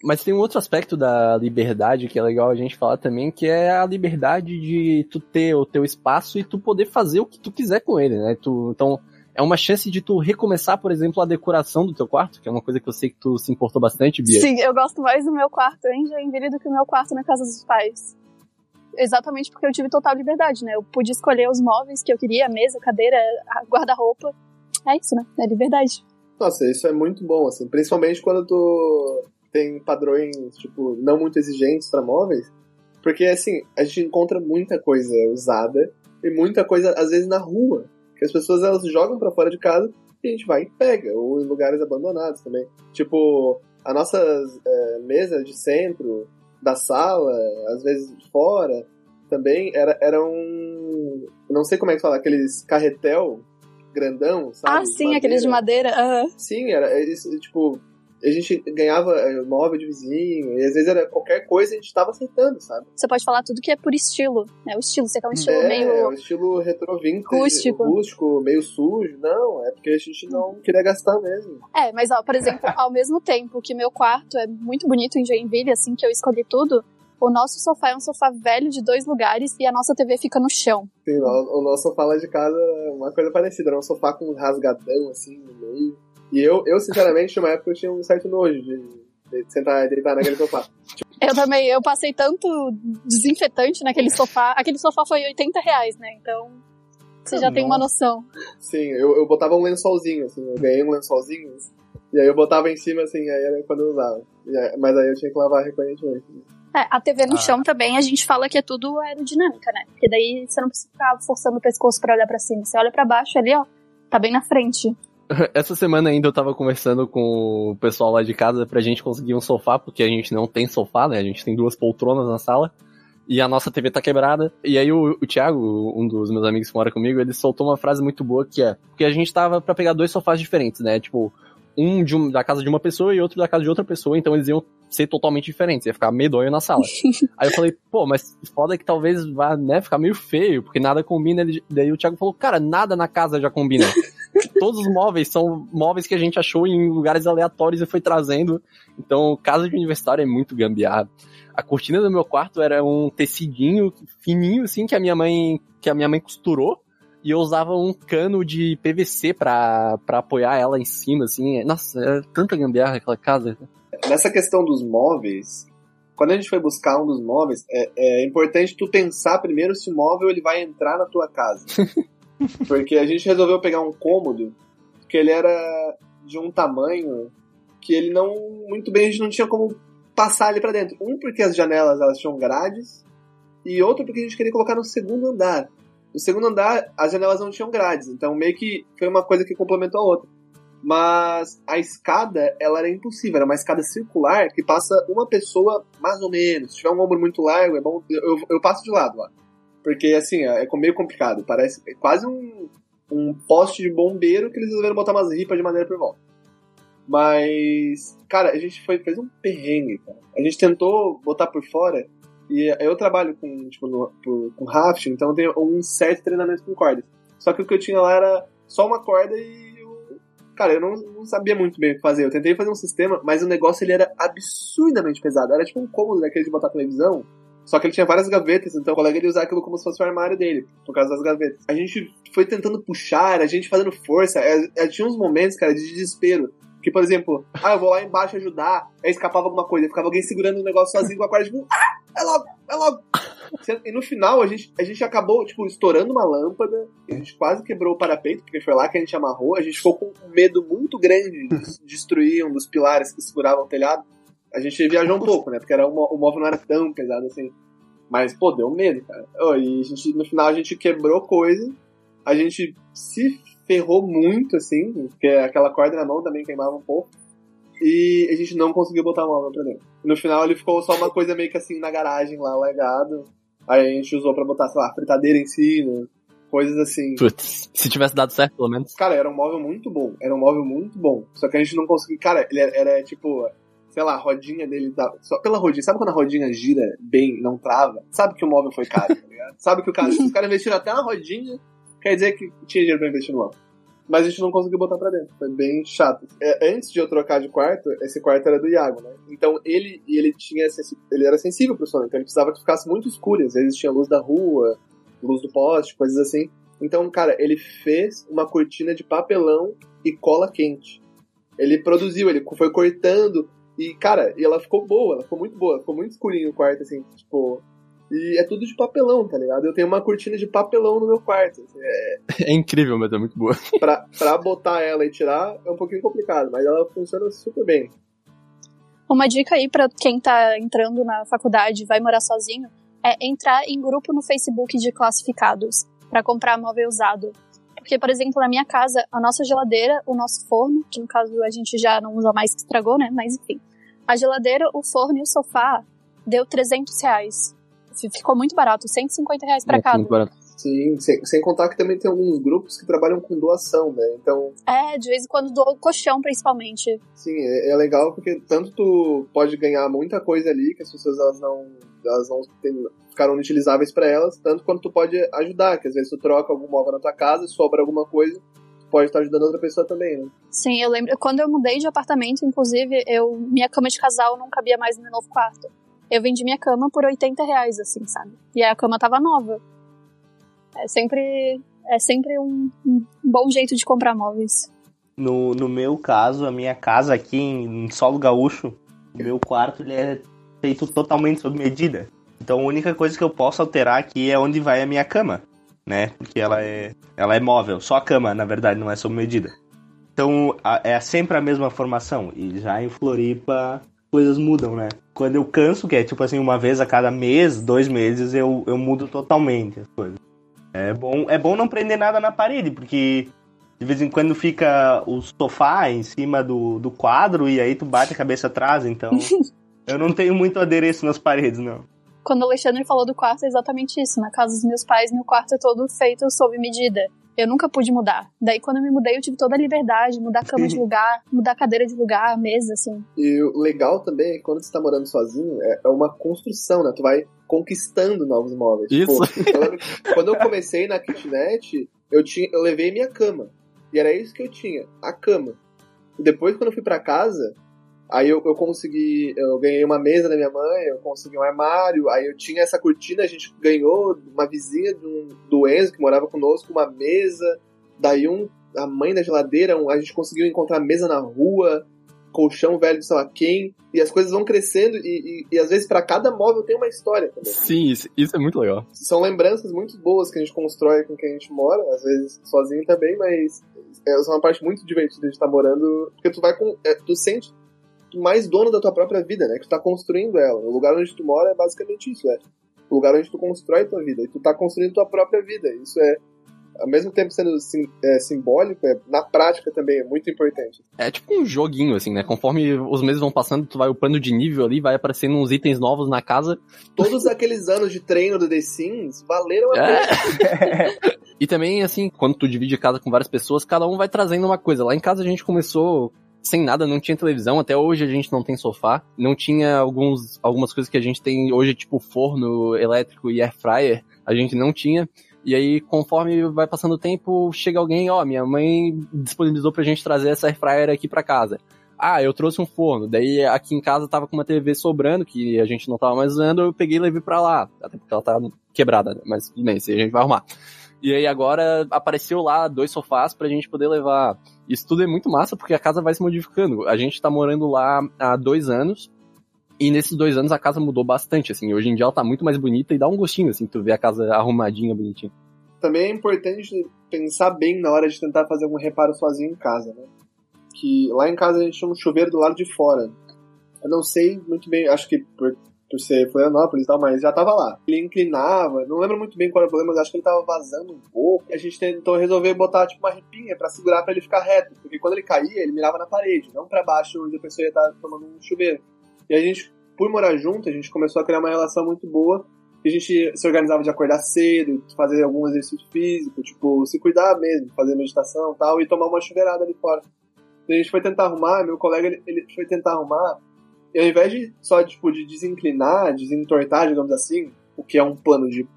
Speaker 1: Mas tem um outro aspecto da liberdade que é legal a gente falar também, que é a liberdade de tu ter o teu espaço e tu poder fazer o que tu quiser com ele, né? Tu, então, é uma chance de tu recomeçar, por exemplo, a decoração do teu quarto, que é uma coisa que eu sei que tu se importou bastante, Bia.
Speaker 4: Sim, eu gosto mais do meu quarto em Joinville do que o meu quarto na casa dos pais. Exatamente porque eu tive total liberdade, né? Eu pude escolher os móveis que eu queria, a mesa, a cadeira, guarda-roupa. É isso, né? É liberdade.
Speaker 2: Nossa, isso é muito bom, assim. Principalmente quando tu tem padrões, tipo, não muito exigentes para móveis. Porque, assim, a gente encontra muita coisa usada e muita coisa, às vezes, na rua. Que as pessoas, elas jogam para fora de casa e a gente vai e pega. Ou em lugares abandonados também. Tipo, a nossa é, mesa de centro, da sala, às vezes fora, também, era, era um... Não sei como é que fala, aqueles carretel grandão, sabe?
Speaker 4: Ah, sim, aqueles de madeira. Uhum.
Speaker 2: Sim, era isso, tipo, a gente ganhava eh, móvel de vizinho, e às vezes era qualquer coisa a gente tava aceitando, sabe?
Speaker 4: Você pode falar tudo que é por estilo, né? O estilo, você quer um estilo
Speaker 2: é,
Speaker 4: meio.
Speaker 2: É, um estilo retro vintage,
Speaker 4: rústico.
Speaker 2: rústico, meio sujo. Não, é porque a gente não queria gastar mesmo.
Speaker 4: É, mas ó, por exemplo, ao mesmo tempo que meu quarto é muito bonito em Joinville, assim que eu escolhi tudo, o nosso sofá é um sofá velho de dois lugares e a nossa TV fica no chão.
Speaker 2: Sim, o, o nosso sofá lá de casa é uma coisa parecida, era um sofá com um rasgadão assim no meio. E eu, eu sinceramente, numa época eu tinha um certo nojo de, de sentar e deitar naquele sofá.
Speaker 4: Eu também, eu passei tanto desinfetante naquele sofá. Aquele sofá foi 80 reais, né? Então, você já tem uma noção.
Speaker 2: Sim, eu, eu botava um lençolzinho, assim, eu ganhei um lençolzinho, e aí eu botava em cima, assim, aí era quando eu usava. Aí, mas aí eu tinha que lavar recorrentemente.
Speaker 4: É, a TV no
Speaker 6: Ah.
Speaker 4: chão também, a gente fala que é tudo aerodinâmica, né? Porque daí você não precisa ficar forçando o pescoço pra olhar pra cima. Você olha pra baixo ali, ó, tá bem na frente.
Speaker 1: Essa semana ainda eu tava conversando com o pessoal lá de casa pra gente conseguir um sofá, porque a gente não tem sofá, né? A gente tem duas poltronas na sala. E a nossa TV tá quebrada. E aí o, o Thiago, um dos meus amigos que mora comigo, ele soltou uma frase muito boa que é: Porque a gente tava pra pegar dois sofás diferentes, né? Tipo, um um- da casa de uma pessoa e outro da casa de outra pessoa, então eles iam ser totalmente diferentes, ia ficar medonho na sala. aí eu falei, pô, mas foda que talvez vá, né, ficar meio feio, porque nada combina. Ele- Daí o Thiago falou, cara, nada na casa já combina. Todos os móveis são móveis que a gente achou em lugares aleatórios e foi trazendo. Então, casa de universitário é muito gambiarra. A cortina do meu quarto era um tecidinho fininho, assim, que a minha mãe, que a minha mãe costurou. E eu usava um cano de PVC pra, pra apoiar ela em cima, assim. Nossa, era tanta gambiarra aquela casa.
Speaker 2: Nessa questão dos móveis, quando a gente foi buscar um dos móveis, é, é importante tu pensar primeiro se o móvel ele vai entrar na tua casa. Porque a gente resolveu pegar um cômodo que ele era de um tamanho que ele não muito bem a gente não tinha como passar ali pra dentro. Um porque as janelas elas tinham grades e outro porque a gente queria colocar no segundo andar. No segundo andar as janelas não tinham grades, então meio que foi uma coisa que complementou a outra. Mas a escada, ela era impossível, era uma escada circular que passa uma pessoa mais ou menos. Se tiver um ombro muito largo, é bom. Eu, eu passo de lado lá. Porque assim, é é meio complicado. Parece é quase um, um poste de bombeiro que eles resolveram botar umas ripas de madeira por volta. Mas, cara, a gente foi, fez um perrengue, cara. A gente tentou botar por fora. E eu trabalho com, tipo, no, por- com rafting, então eu tenho um certo treinamento com cordas. Só que o que eu tinha lá era só uma corda e cara, eu não, não sabia muito bem o que fazer. Eu tentei fazer um sistema, mas o negócio ele era absurdamente pesado. Era tipo um cômodo daquele de botar televisão. Só que ele tinha várias gavetas, então o colega ele usava aquilo como se fosse o armário dele, por causa das gavetas. A gente foi tentando puxar, a gente fazendo força. É, é, tinha uns momentos, cara, de desespero. Que, por exemplo, ah, eu vou lá embaixo ajudar, aí escapava alguma coisa, ficava alguém segurando o negócio sozinho com a corda, tipo, ah, é logo, é logo. E no final, a gente, a gente acabou, tipo, estourando uma lâmpada, a gente quase quebrou o parapeito, porque foi lá que a gente amarrou, a gente ficou com um medo muito grande de destruir um dos pilares que seguravam o telhado. A gente viajou um pouco, né, porque era o móvel não era tão pesado assim. Mas, pô, deu medo, cara. E a gente, no final a gente quebrou coisa, a gente se ferrou muito, assim, porque aquela corda na mão também queimava um pouco. E a gente não conseguiu botar o móvel pra dentro. No final ele ficou só uma coisa meio que assim na garagem lá, legado. Aí a gente usou pra botar, sei lá, fritadeira em cima, coisas assim.
Speaker 1: Putz, se tivesse dado certo, pelo menos.
Speaker 2: Cara, era um móvel muito bom. Era um móvel muito bom. Só que a gente não conseguiu. Cara, ele era, era, tipo, sei lá, a rodinha dele. Da... Só pela rodinha. Sabe quando a rodinha gira bem, não trava? Sabe que o móvel foi caro, tá ligado? Sabe que o cara, os caras investiram até na rodinha, quer dizer que tinha dinheiro pra investir no móvel. Mas a gente não conseguiu botar pra dentro. Foi bem chato. É, antes de eu trocar de quarto, esse quarto era do Iago, né? Então ele, ele tinha ele era sensível pro sono, então ele precisava que ficasse muito escuro. Às vezes tinha luz da rua, luz do poste, coisas assim. Então, cara, ele fez uma cortina de papelão e cola quente. Ele produziu, ele foi cortando. E, cara, e ela ficou boa, ela ficou muito boa, ficou muito escurinho o quarto, assim, tipo. E é tudo de papelão, tá ligado? Eu tenho uma cortina de papelão no meu quarto. Assim, é...
Speaker 1: é incrível, mas é muito boa.
Speaker 2: pra, pra botar ela e tirar é um pouquinho complicado, mas ela funciona super bem.
Speaker 4: Uma dica aí para quem tá entrando na faculdade e vai morar sozinho é entrar em grupo no Facebook de classificados para comprar móvel usado. Porque, por exemplo, na minha casa, a nossa geladeira, o nosso forno, que no caso a gente já não usa mais que estragou, né? Mas enfim. A geladeira, o forno e o sofá deu 300 reais. Ficou muito barato, 150 reais pra é, cada. Muito barato.
Speaker 2: Sim, sem, sem, contar que também tem alguns grupos que trabalham com doação, né? Então.
Speaker 4: É, de vez em quando doa o colchão, principalmente.
Speaker 2: Sim, é, é, legal porque tanto tu pode ganhar muita coisa ali, que as pessoas elas não, elas não tem, ficaram inutilizáveis para elas, tanto quanto tu pode ajudar, que às vezes tu troca algum móvel na tua casa, sobra alguma coisa, pode estar ajudando outra pessoa também, né?
Speaker 4: Sim, eu lembro, quando eu mudei de apartamento, inclusive, eu minha cama de casal não cabia mais no meu novo quarto. Eu vendi minha cama por 80 reais, assim, sabe? E a cama tava nova. É sempre, é sempre um, um bom jeito de comprar móveis.
Speaker 3: No, no meu caso, a minha casa aqui em, em solo gaúcho, o meu quarto ele é feito totalmente sob medida. Então a única coisa que eu posso alterar aqui é onde vai a minha cama, né? Porque ela é, ela é móvel, só a cama, na verdade, não é sob medida. Então a, é sempre a mesma formação. E já em Floripa coisas mudam, né? Quando eu canso, que é tipo assim, uma vez a cada mês, dois meses, eu, eu mudo totalmente as coisas. É bom, é bom não prender nada na parede, porque de vez em quando fica o sofá em cima do, do quadro e aí tu bate a cabeça atrás, então eu não tenho muito adereço nas paredes, não.
Speaker 4: Quando o Alexandre falou do quarto, é exatamente isso. Na casa dos meus pais, meu quarto é todo feito sob medida. Eu nunca pude mudar. Daí, quando eu me mudei, eu tive toda a liberdade, mudar a cama de lugar, mudar a cadeira de lugar, a mesa, assim.
Speaker 2: E o legal também é que quando você tá morando sozinho, é, é uma construção, né? Tu vai conquistando novos móveis.
Speaker 1: Isso.
Speaker 2: Tipo, quando eu comecei na kitnet, eu, tinha, eu levei minha cama. E era isso que eu tinha, a cama. E depois, quando eu fui para casa, Aí eu, eu consegui, eu ganhei uma mesa da minha mãe, eu consegui um armário, aí eu tinha essa cortina, a gente ganhou uma vizinha do, do Enzo que morava conosco, uma mesa, daí um, a mãe da geladeira, um, a gente conseguiu encontrar mesa na rua, colchão velho de sei lá quem, e as coisas vão crescendo e, e, e às vezes para cada móvel tem uma história também.
Speaker 1: Sim, isso, isso, é muito legal.
Speaker 2: São lembranças muito boas que a gente constrói com quem a gente mora, às vezes sozinho também, mas é, é uma parte muito divertida de estar morando, porque tu vai com, é, tu sente mais dono da tua própria vida, né? Que tu tá construindo ela. O lugar onde tu mora é basicamente isso, é o lugar onde tu constrói tua vida. E tu tá construindo tua própria vida. Isso é, ao mesmo tempo sendo sim, é, simbólico, é, na prática também é muito importante.
Speaker 1: É tipo um joguinho, assim, né? Conforme os meses vão passando, tu vai upando de nível ali, vai aparecendo uns itens novos na casa.
Speaker 2: Todos aqueles anos de treino do The Sims valeram a é. pena.
Speaker 1: e também, assim, quando tu divide casa com várias pessoas, cada um vai trazendo uma coisa. Lá em casa a gente começou sem nada, não tinha televisão, até hoje a gente não tem sofá, não tinha alguns, algumas coisas que a gente tem hoje, tipo forno elétrico e air fryer, a gente não tinha. E aí, conforme vai passando o tempo, chega alguém, ó, minha mãe disponibilizou pra gente trazer essa air fryer aqui pra casa. Ah, eu trouxe um forno. Daí aqui em casa tava com uma TV sobrando, que a gente não tava mais usando, eu peguei e levei pra lá. Até porque ela tá quebrada, né? Mas tudo bem, isso a gente vai arrumar. E aí agora apareceu lá dois sofás pra gente poder levar. Isso tudo é muito massa porque a casa vai se modificando. A gente tá morando lá há dois anos. E nesses dois anos a casa mudou bastante, assim. Hoje em dia ela tá muito mais bonita e dá um gostinho, assim, tu vê a casa arrumadinha, bonitinha.
Speaker 2: Também é importante pensar bem na hora de tentar fazer algum reparo sozinho em casa, né? Que lá em casa a gente tinha um chuveiro do lado de fora. Eu não sei muito bem, acho que por por ser Florianópolis e tal, mas já tava lá. Ele inclinava, não lembro muito bem qual era o problema, mas acho que ele tava vazando um pouco. E a gente tentou resolver botar tipo uma ripinha para segurar para ele ficar reto, porque quando ele caía, ele mirava na parede, não para baixo onde a pessoa ia estar tá tomando um chuveiro. E a gente, por morar junto, a gente começou a criar uma relação muito boa. A gente se organizava de acordar cedo, fazer algum exercício físico, tipo, se cuidar mesmo, fazer meditação e tal, e tomar uma chuveirada ali fora. E a gente foi tentar arrumar, meu colega ele, ele foi tentar arrumar e ao invés de só tipo, de desinclinar, desentortar, digamos assim, o que é um pano de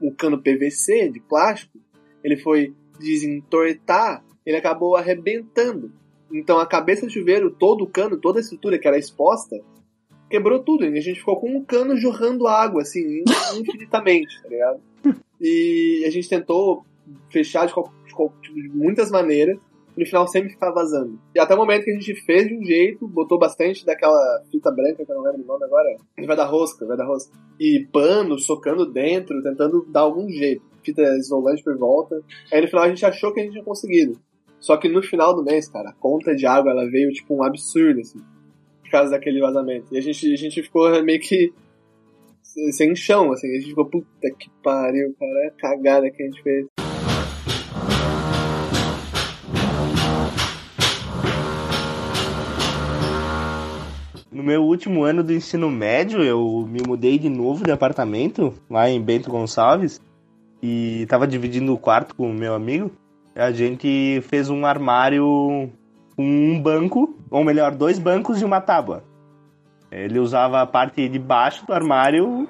Speaker 2: um cano PVC de plástico, ele foi desentortar ele acabou arrebentando. Então a cabeça do chuveiro, todo o cano, toda a estrutura que era exposta, quebrou tudo. E a gente ficou com um cano jorrando água, assim, infinitamente, tá ligado? E a gente tentou fechar de, de, de muitas maneiras, no final sempre ficava vazando. E até o momento que a gente fez de um jeito, botou bastante daquela fita branca, que eu não lembro o nome agora, vai dar rosca, vai dar rosca. E pano, socando dentro, tentando dar algum jeito. Fita isolante por volta. Aí no final a gente achou que a gente tinha conseguido. Só que no final do mês, cara, a conta de água ela veio tipo um absurdo, assim. Por causa daquele vazamento. E a gente, a gente ficou meio que sem chão, assim. A gente ficou, puta que pariu, cara. É cagada que a gente fez.
Speaker 3: No meu último ano do ensino médio, eu me mudei de novo de apartamento, lá em Bento Gonçalves, e tava dividindo o quarto com o meu amigo. A gente fez um armário com um banco, ou melhor, dois bancos e uma tábua. Ele usava a parte de baixo do armário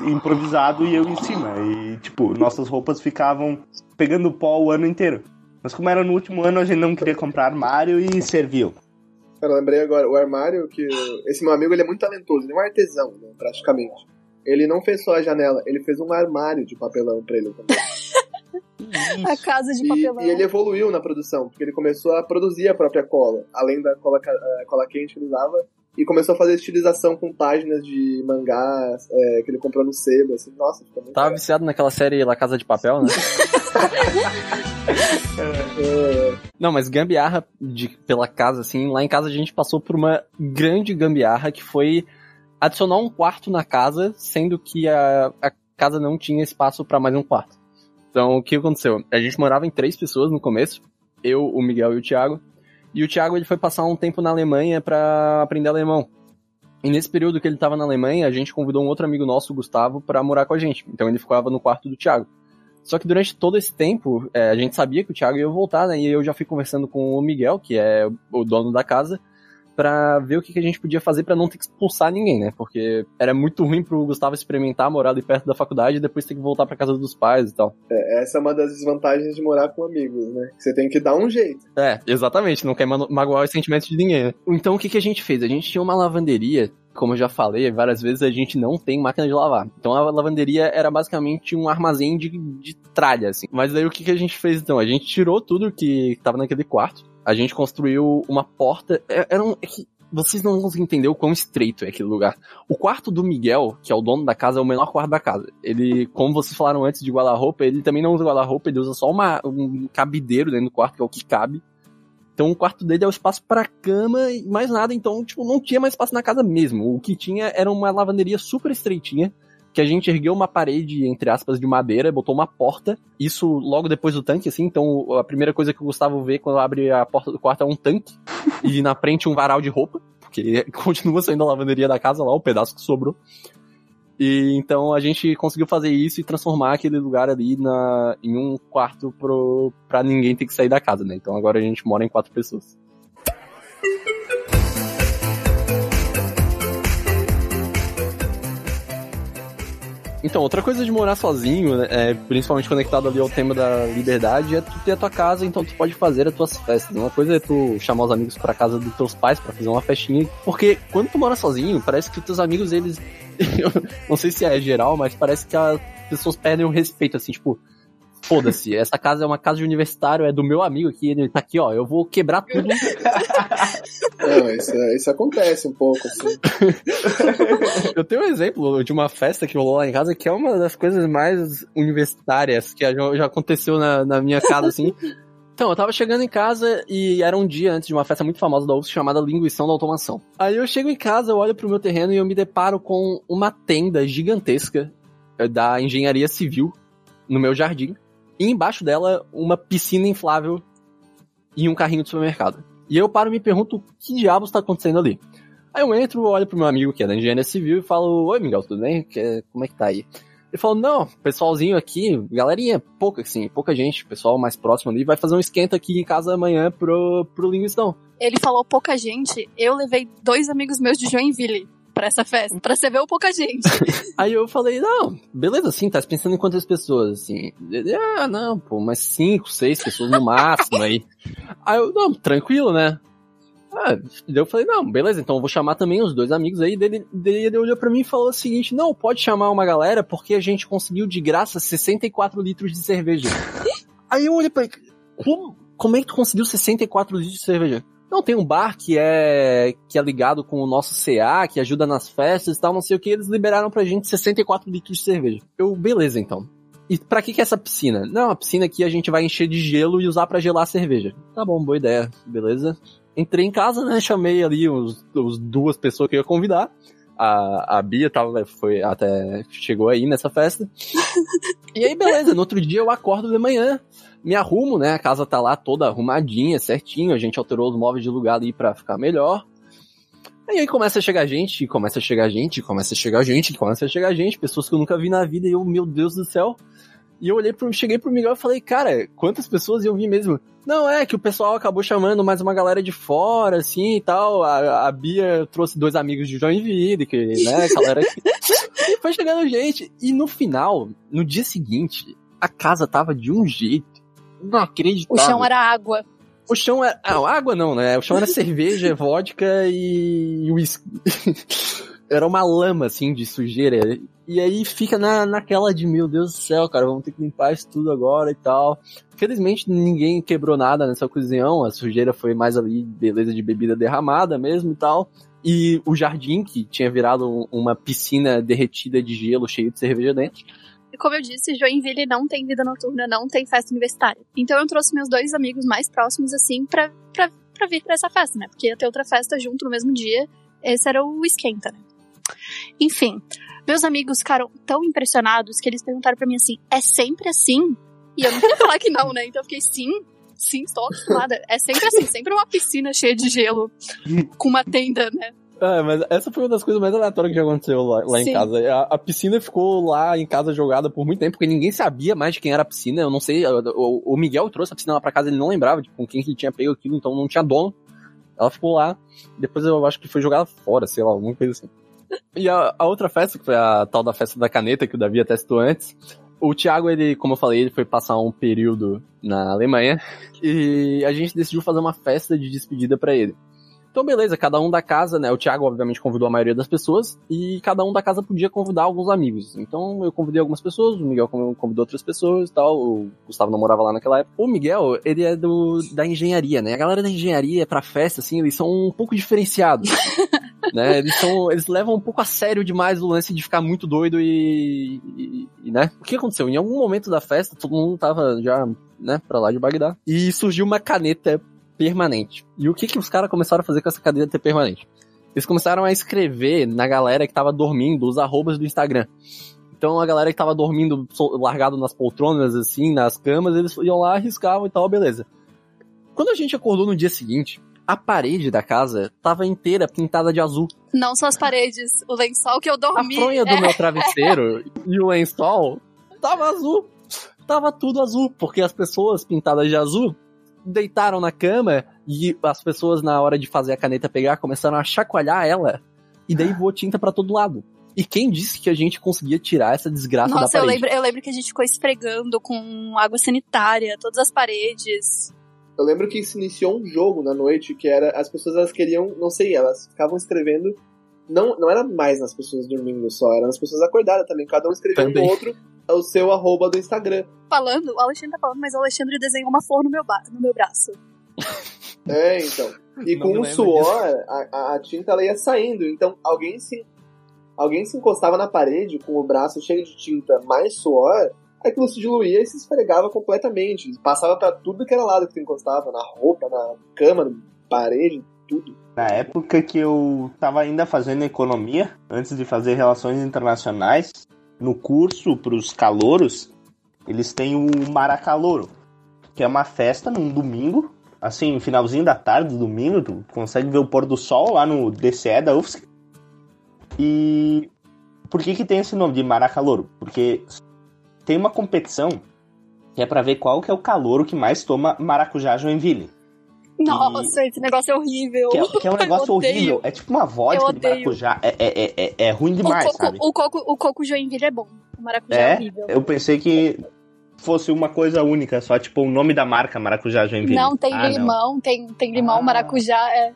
Speaker 3: improvisado e eu em cima. E, tipo, nossas roupas ficavam pegando pó o ano inteiro. Mas como era no último ano, a gente não queria comprar armário e serviu.
Speaker 2: Cara, eu lembrei agora, o armário que. Esse meu amigo ele é muito talentoso, ele é um artesão, né, praticamente. Ele não fez só a janela, ele fez um armário de papelão pra ele também.
Speaker 4: a casa de papelão.
Speaker 2: E, e, ele evoluiu na produção, porque ele começou a produzir a própria cola, além da cola, cola quente que ele usava, e começou a fazer estilização com páginas de mangás é, que ele comprou no sebo, assim, nossa, ficou muito
Speaker 1: Tava viciado naquela série La Casa de Papel, né? é, Não, mas gambiarra de, pela casa, assim, lá em casa a gente passou por uma grande gambiarra que foi adicionar um quarto na casa, sendo que a, a casa não tinha espaço para mais um quarto. Então, o que aconteceu? A gente morava em três pessoas no começo, eu, o Miguel e o Thiago, e o Thiago ele foi passar um tempo na Alemanha para aprender alemão. E nesse período que ele estava na Alemanha, a gente convidou um outro amigo nosso, o Gustavo, para morar com a gente. Então ele ficava no quarto do Thiago. Só que durante todo esse tempo, é, a gente sabia que o Thiago ia voltar, né? E eu já fui conversando com o Miguel, que é o dono da casa, para ver o que, que a gente podia fazer para não ter que expulsar ninguém, né? Porque era muito ruim pro Gustavo experimentar morar ali perto da faculdade e depois ter que voltar para casa dos pais e tal.
Speaker 2: É, essa é uma das desvantagens de morar com amigos, né? Você tem que dar um jeito.
Speaker 1: É, exatamente, não quer magoar os sentimentos de ninguém. Né? Então o que, que a gente fez? A gente tinha uma lavanderia como eu já falei várias vezes, a gente não tem máquina de lavar. Então a lavanderia era basicamente um armazém de, de tralha, assim. Mas aí o que, que a gente fez então? A gente tirou tudo que tava naquele quarto, a gente construiu uma porta. É, era um, é que vocês não vão entender o quão estreito é aquele lugar. O quarto do Miguel, que é o dono da casa, é o menor quarto da casa. Ele, como vocês falaram antes de guarda-roupa, ele também não usa guarda-roupa, ele usa só uma, um cabideiro dentro do quarto, que é o que cabe. Então o quarto dele é o espaço para cama e mais nada, então tipo não tinha mais espaço na casa mesmo. O que tinha era uma lavanderia super estreitinha que a gente ergueu uma parede, entre aspas, de madeira, botou uma porta, isso logo depois do tanque, assim, então a primeira coisa que o Gustavo vê quando abre a porta do quarto é um tanque, e na frente um varal de roupa, porque continua saindo a lavanderia da casa lá, o pedaço que sobrou. E então a gente conseguiu fazer isso e transformar aquele lugar ali na, em um quarto pro, pra ninguém ter que sair da casa, né? Então agora a gente mora em quatro pessoas. Então, outra coisa de morar sozinho, né, é, principalmente conectado ali ao tema da liberdade, é tu ter a tua casa, então tu pode fazer as tuas festas. Uma coisa é tu chamar os amigos pra casa dos teus pais para fazer uma festinha, porque quando tu mora sozinho, parece que teus amigos, eles... não sei se é geral, mas parece que as pessoas perdem o respeito, assim, tipo foda-se, essa casa é uma casa de universitário, é do meu amigo aqui, ele tá aqui, ó, eu vou quebrar tudo.
Speaker 2: Não, isso, isso acontece um pouco, assim.
Speaker 1: eu tenho um exemplo de uma festa que rolou lá em casa que é uma das coisas mais universitárias que já, já aconteceu na, na minha casa, assim. Então, eu tava chegando em casa e era um dia antes de uma festa muito famosa da UFSC chamada Linguição da Automação. Aí eu chego em casa, eu olho pro meu terreno e eu me deparo com uma tenda gigantesca eh, da engenharia civil no meu jardim e embaixo dela uma piscina inflável e um carrinho de supermercado. E eu paro e me pergunto o que diabos está acontecendo ali. Aí eu entro, olho pro meu amigo que é da engenharia civil e falo, oi Miguel, tudo bem? Como é que tá aí? Ele falou, não, pessoalzinho aqui, galerinha, pouca assim, pouca gente, pessoal mais próximo ali, vai fazer um esquenta aqui em casa amanhã pro, pro Linguistão.
Speaker 4: Ele falou pouca gente, eu levei dois amigos meus de Joinville pra essa festa, pra você ver o pouca gente.
Speaker 1: Aí eu falei, não, beleza, assim, tá pensando em quantas pessoas, assim? Ele, ah, não, pô, umas cinco, seis pessoas no máximo aí. Aí eu, não, tranquilo, né? Ah, daí eu falei, não, beleza, então eu vou chamar também os dois amigos aí. Daí, daí ele olhou pra mim e falou o seguinte: não, pode chamar uma galera porque a gente conseguiu de graça 64 litros de cerveja. aí eu olhei pra ele, como, como é que tu conseguiu 64 litros de cerveja? Não, tem um bar que é que é ligado com o nosso CA, que ajuda nas festas e tal, não sei o que, eles liberaram pra gente 64 litros de cerveja. Eu, beleza então. E pra que que é essa piscina? Não, a piscina aqui a gente vai encher de gelo e usar para gelar a cerveja. Tá bom, boa ideia, beleza. Entrei em casa, né, chamei ali os, os duas pessoas que eu ia convidar. A, a Bia tava, foi até, chegou aí nessa festa. e aí, beleza, no outro dia eu acordo de manhã, me arrumo, né? A casa tá lá toda arrumadinha, certinho. A gente alterou os móveis de lugar ali pra ficar melhor. E aí começa a chegar gente, começa a chegar gente, começa a chegar gente, começa a chegar gente, pessoas que eu nunca vi na vida, e eu, meu Deus do céu. E eu olhei pro, cheguei pro Miguel e falei, cara, quantas pessoas eu vi mesmo? Não, é que o pessoal acabou chamando mais uma galera de fora, assim e tal. A, a Bia trouxe dois amigos de Joinville, que, né, galera. e foi chegando gente. E no final, no dia seguinte, a casa tava de um jeito não acredito.
Speaker 4: O chão era água.
Speaker 1: O chão era. Ah, água não, né? O chão era cerveja, vodka e uísque. era uma lama, assim, de sujeira. E aí fica na, naquela de, meu Deus do céu, cara, vamos ter que limpar isso tudo agora e tal. Felizmente ninguém quebrou nada nessa cozinhão, a sujeira foi mais ali, beleza de bebida derramada mesmo e tal. E o jardim, que tinha virado uma piscina derretida de gelo cheio de cerveja dentro,
Speaker 4: como eu disse, Joinville não tem vida noturna, não tem festa universitária. Então eu trouxe meus dois amigos mais próximos, assim, pra, pra, pra vir pra essa festa, né? Porque ia ter outra festa junto no mesmo dia. Esse era o esquenta, né? Enfim, meus amigos ficaram tão impressionados que eles perguntaram para mim assim: é sempre assim? E eu não queria falar que não, né? Então eu fiquei, sim, sim, estou acostumada. É sempre assim, sempre uma piscina cheia de gelo, com uma tenda, né?
Speaker 1: É, mas essa foi uma das coisas mais aleatórias que já aconteceu lá, lá em casa. A, a, piscina ficou lá em casa jogada por muito tempo, porque ninguém sabia mais de quem era a piscina. Eu não sei, o, o Miguel trouxe a piscina lá pra casa, ele não lembrava de com quem ele tinha pego aquilo, então não tinha dono. Ela ficou lá. Depois eu acho que foi jogada fora, sei lá, alguma coisa assim. E a, a outra festa, que foi a tal da festa da caneta, que o Davi até citou antes, o Thiago, ele, como eu falei, ele foi passar um período na Alemanha e a gente decidiu fazer uma festa de despedida para ele. Então, beleza, cada um da casa, né? O Thiago, obviamente, convidou a maioria das pessoas e cada um da casa podia convidar alguns amigos. Então, eu convidei algumas pessoas, o Miguel convidou outras pessoas e tal. O Gustavo não morava lá naquela época. O Miguel, ele é do, da engenharia, né? A galera da engenharia, pra festa, assim, eles são um pouco diferenciados. né? Eles são, eles levam um pouco a sério demais o lance de ficar muito doido e, e, e, né? O que aconteceu? Em algum momento da festa, todo mundo tava já, né, pra lá de Bagdá. E surgiu uma caneta permanente. E o que que os caras começaram a fazer com essa caneta permanente? Eles começaram a escrever na galera que tava dormindo os arrobas do Instagram. Então a galera que tava dormindo largado nas poltronas, assim, nas camas, eles iam lá, arriscavam e tal, beleza. Quando a gente acordou no dia seguinte, a parede da casa tava inteira pintada de azul.
Speaker 4: Não só as paredes, o lençol que eu dormi.
Speaker 1: A fronha do é. meu travesseiro e o lençol tava azul. Tava tudo azul, porque as pessoas pintadas de azul deitaram na cama e as pessoas, na hora de fazer a caneta pegar, começaram a chacoalhar ela. E daí voou tinta para todo lado. E quem disse que a gente conseguia tirar essa desgraça
Speaker 4: Nossa,
Speaker 1: da parede?
Speaker 4: eu lembro, eu lembro que a gente ficou esfregando com água sanitária, todas as paredes.
Speaker 2: Eu lembro que se iniciou um jogo na noite que era as pessoas elas queriam, não sei, elas ficavam escrevendo não, não era mais nas pessoas dormindo só, era nas pessoas acordadas também. Cada um escrevendo no outro o seu arroba do Instagram.
Speaker 4: Falando, o Alexandre tá falando, mas o Alexandre desenhou uma flor no meu, no meu braço.
Speaker 2: É, então. E não com o suor, a, a, tinta ela ia saindo. Então alguém se, alguém se encostava na parede com o braço cheio de tinta mais suor, aquilo se diluía e se esfregava completamente. Passava para tudo que era lado que tu encostava, na roupa, na cama, na parede, tudo.
Speaker 3: Na época que eu estava ainda fazendo economia, antes de fazer relações internacionais, no curso para os calouros, eles têm o Maracalouro, que é uma festa num domingo, assim, finalzinho da tarde do domingo, tu consegue ver o pôr do sol lá no DCE da UFSC. E por que que tem esse nome de Maracalouro? Porque tem uma competição que é para ver qual que é o calouro que mais toma maracujá Joinville.
Speaker 4: Nossa, esse negócio é horrível.
Speaker 3: Que é, que é um negócio horrível. É tipo uma vodka de maracujá. É, é, é, é, é ruim demais,
Speaker 4: o, coco,
Speaker 3: sabe?
Speaker 4: o, coco, o coco Joinville é bom. O maracujá é,
Speaker 3: É,
Speaker 4: horrível.
Speaker 3: eu pensei que fosse uma coisa única, só tipo o nome da marca Maracujá Joinville.
Speaker 4: Não, tem
Speaker 3: Ah, não.
Speaker 4: limão, tem, tem limão,
Speaker 3: Ah.
Speaker 4: maracujá. É.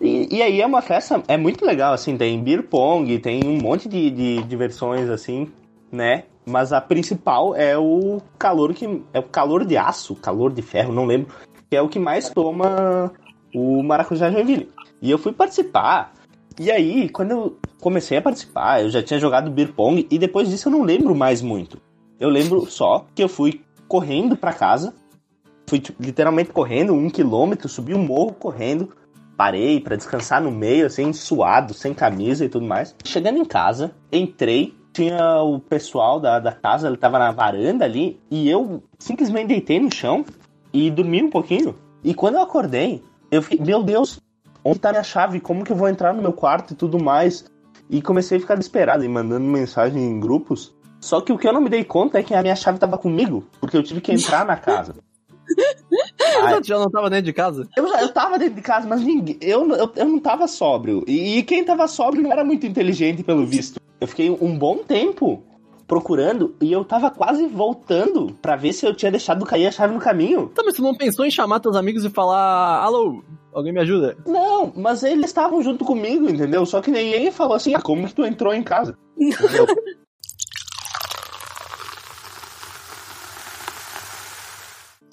Speaker 3: E, e aí é uma festa, é muito legal, assim, tem beer pong, tem um monte de, de diversões, assim, né? Mas a principal é o calor que. É o calor de aço, calor de ferro, não lembro. Que é o que mais toma o Maracujá Joinville. E eu fui participar. E aí, quando eu comecei a participar, eu já tinha jogado beer pong e depois disso eu não lembro mais muito. Eu lembro só que eu fui correndo pra casa. Fui tipo, literalmente correndo um quilômetro, subi um morro correndo parei pra descansar no meio, assim, suado, sem camisa e tudo mais. Chegando em casa, entrei, tinha o pessoal da, da casa, ele tava na varanda ali, e eu simplesmente deitei no chão e dormi um pouquinho. E quando eu acordei, eu fiquei, meu Deus, onde tá minha chave? Como que eu vou entrar no meu quarto e tudo mais? E comecei a ficar desesperado e mandando mensagem em grupos. Só que o que eu não me dei conta é que a minha chave tava comigo, porque eu tive que entrar na casa.
Speaker 1: Mas já não tava dentro de casa?
Speaker 3: Eu, já- eu tava dentro de casa, mas ninguém, eu, eu, eu não tava sóbrio. E, e quem tava sóbrio não era muito inteligente, pelo visto. Eu fiquei um bom tempo procurando e eu tava quase voltando pra ver se eu tinha deixado cair a chave no caminho.
Speaker 1: Tá, mas tu não pensou em chamar teus amigos e falar: Alô, alguém me ajuda?
Speaker 3: Não, mas eles estavam junto comigo, entendeu? Só que ninguém falou assim, ah, como que tu entrou em casa? Entendeu?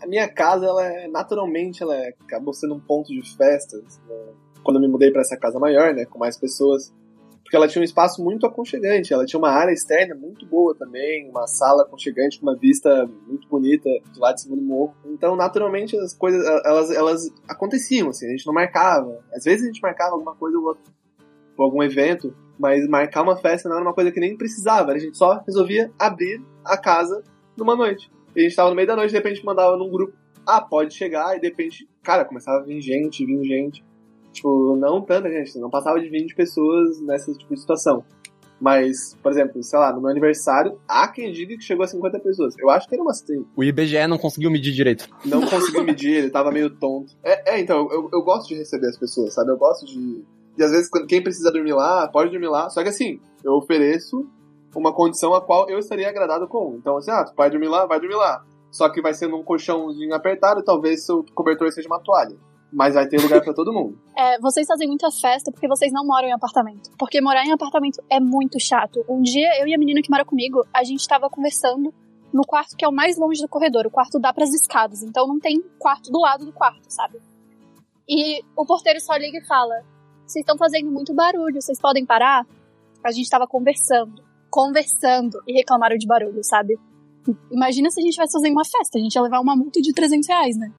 Speaker 2: A minha casa, ela é, naturalmente, ela é- acabou sendo um ponto de festas. né? Quando eu me mudei pra essa casa maior, né, com mais pessoas, porque ela tinha um espaço muito aconchegante. Ela tinha uma área externa muito boa também, uma sala aconchegante com uma vista muito bonita do lado de cima do morro. Então, naturalmente, as coisas, elas, elas aconteciam, assim, a gente não marcava. Às vezes a gente marcava alguma coisa ou outra, por algum evento, mas marcar uma festa não era uma coisa que nem precisava, a gente só resolvia abrir a casa numa noite. E a gente tava no meio da noite, de repente mandava num grupo, ah, pode chegar, e de repente, cara, começava a vir gente, vindo gente. Tipo, não tanta gente, não passava de 20 pessoas nessa tipo de situação. Mas, por exemplo, sei lá, no meu aniversário, há quem diga que chegou a 50 pessoas. Eu acho que era umas 30.
Speaker 1: O IBGE não conseguiu medir direito.
Speaker 2: Não conseguiu medir, ele tava meio tonto. É, é, então, eu, eu gosto de receber as pessoas, sabe? Eu gosto de. E às vezes, quem precisa dormir lá, pode dormir lá. Só que assim, eu ofereço uma condição a qual eu estaria agradado com. Então, assim, ah, tu pode dormir lá, vai dormir lá. Só que vai ser num colchãozinho apertado talvez seu cobertor seja uma toalha. Mas vai ter lugar pra todo mundo.
Speaker 4: É, vocês fazem muita festa porque vocês não moram em apartamento. Porque morar em apartamento é muito chato. Um dia, eu e a menina que mora comigo, a gente tava conversando no quarto que é o mais longe do corredor. O quarto dá pras escadas, então não tem quarto do lado do quarto, sabe? E o porteiro só liga e fala: Vocês estão fazendo muito barulho, vocês podem parar? A gente tava conversando, conversando e reclamaram de barulho, sabe? Imagina se a gente tivesse fazendo uma festa, a gente ia levar uma multa de 300 reais, né?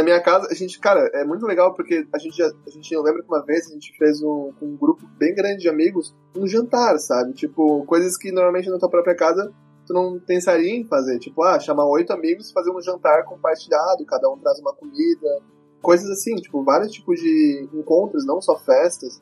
Speaker 2: Na minha casa, a gente, cara, é muito legal porque a gente, a gente eu lembro que uma vez a gente fez um, um grupo bem grande de amigos um jantar, sabe? Tipo, coisas que normalmente na tua própria casa tu não pensaria em fazer. Tipo, ah, chamar oito amigos fazer um jantar compartilhado, cada um traz uma comida. Coisas assim, tipo, vários tipos de encontros, não só festas,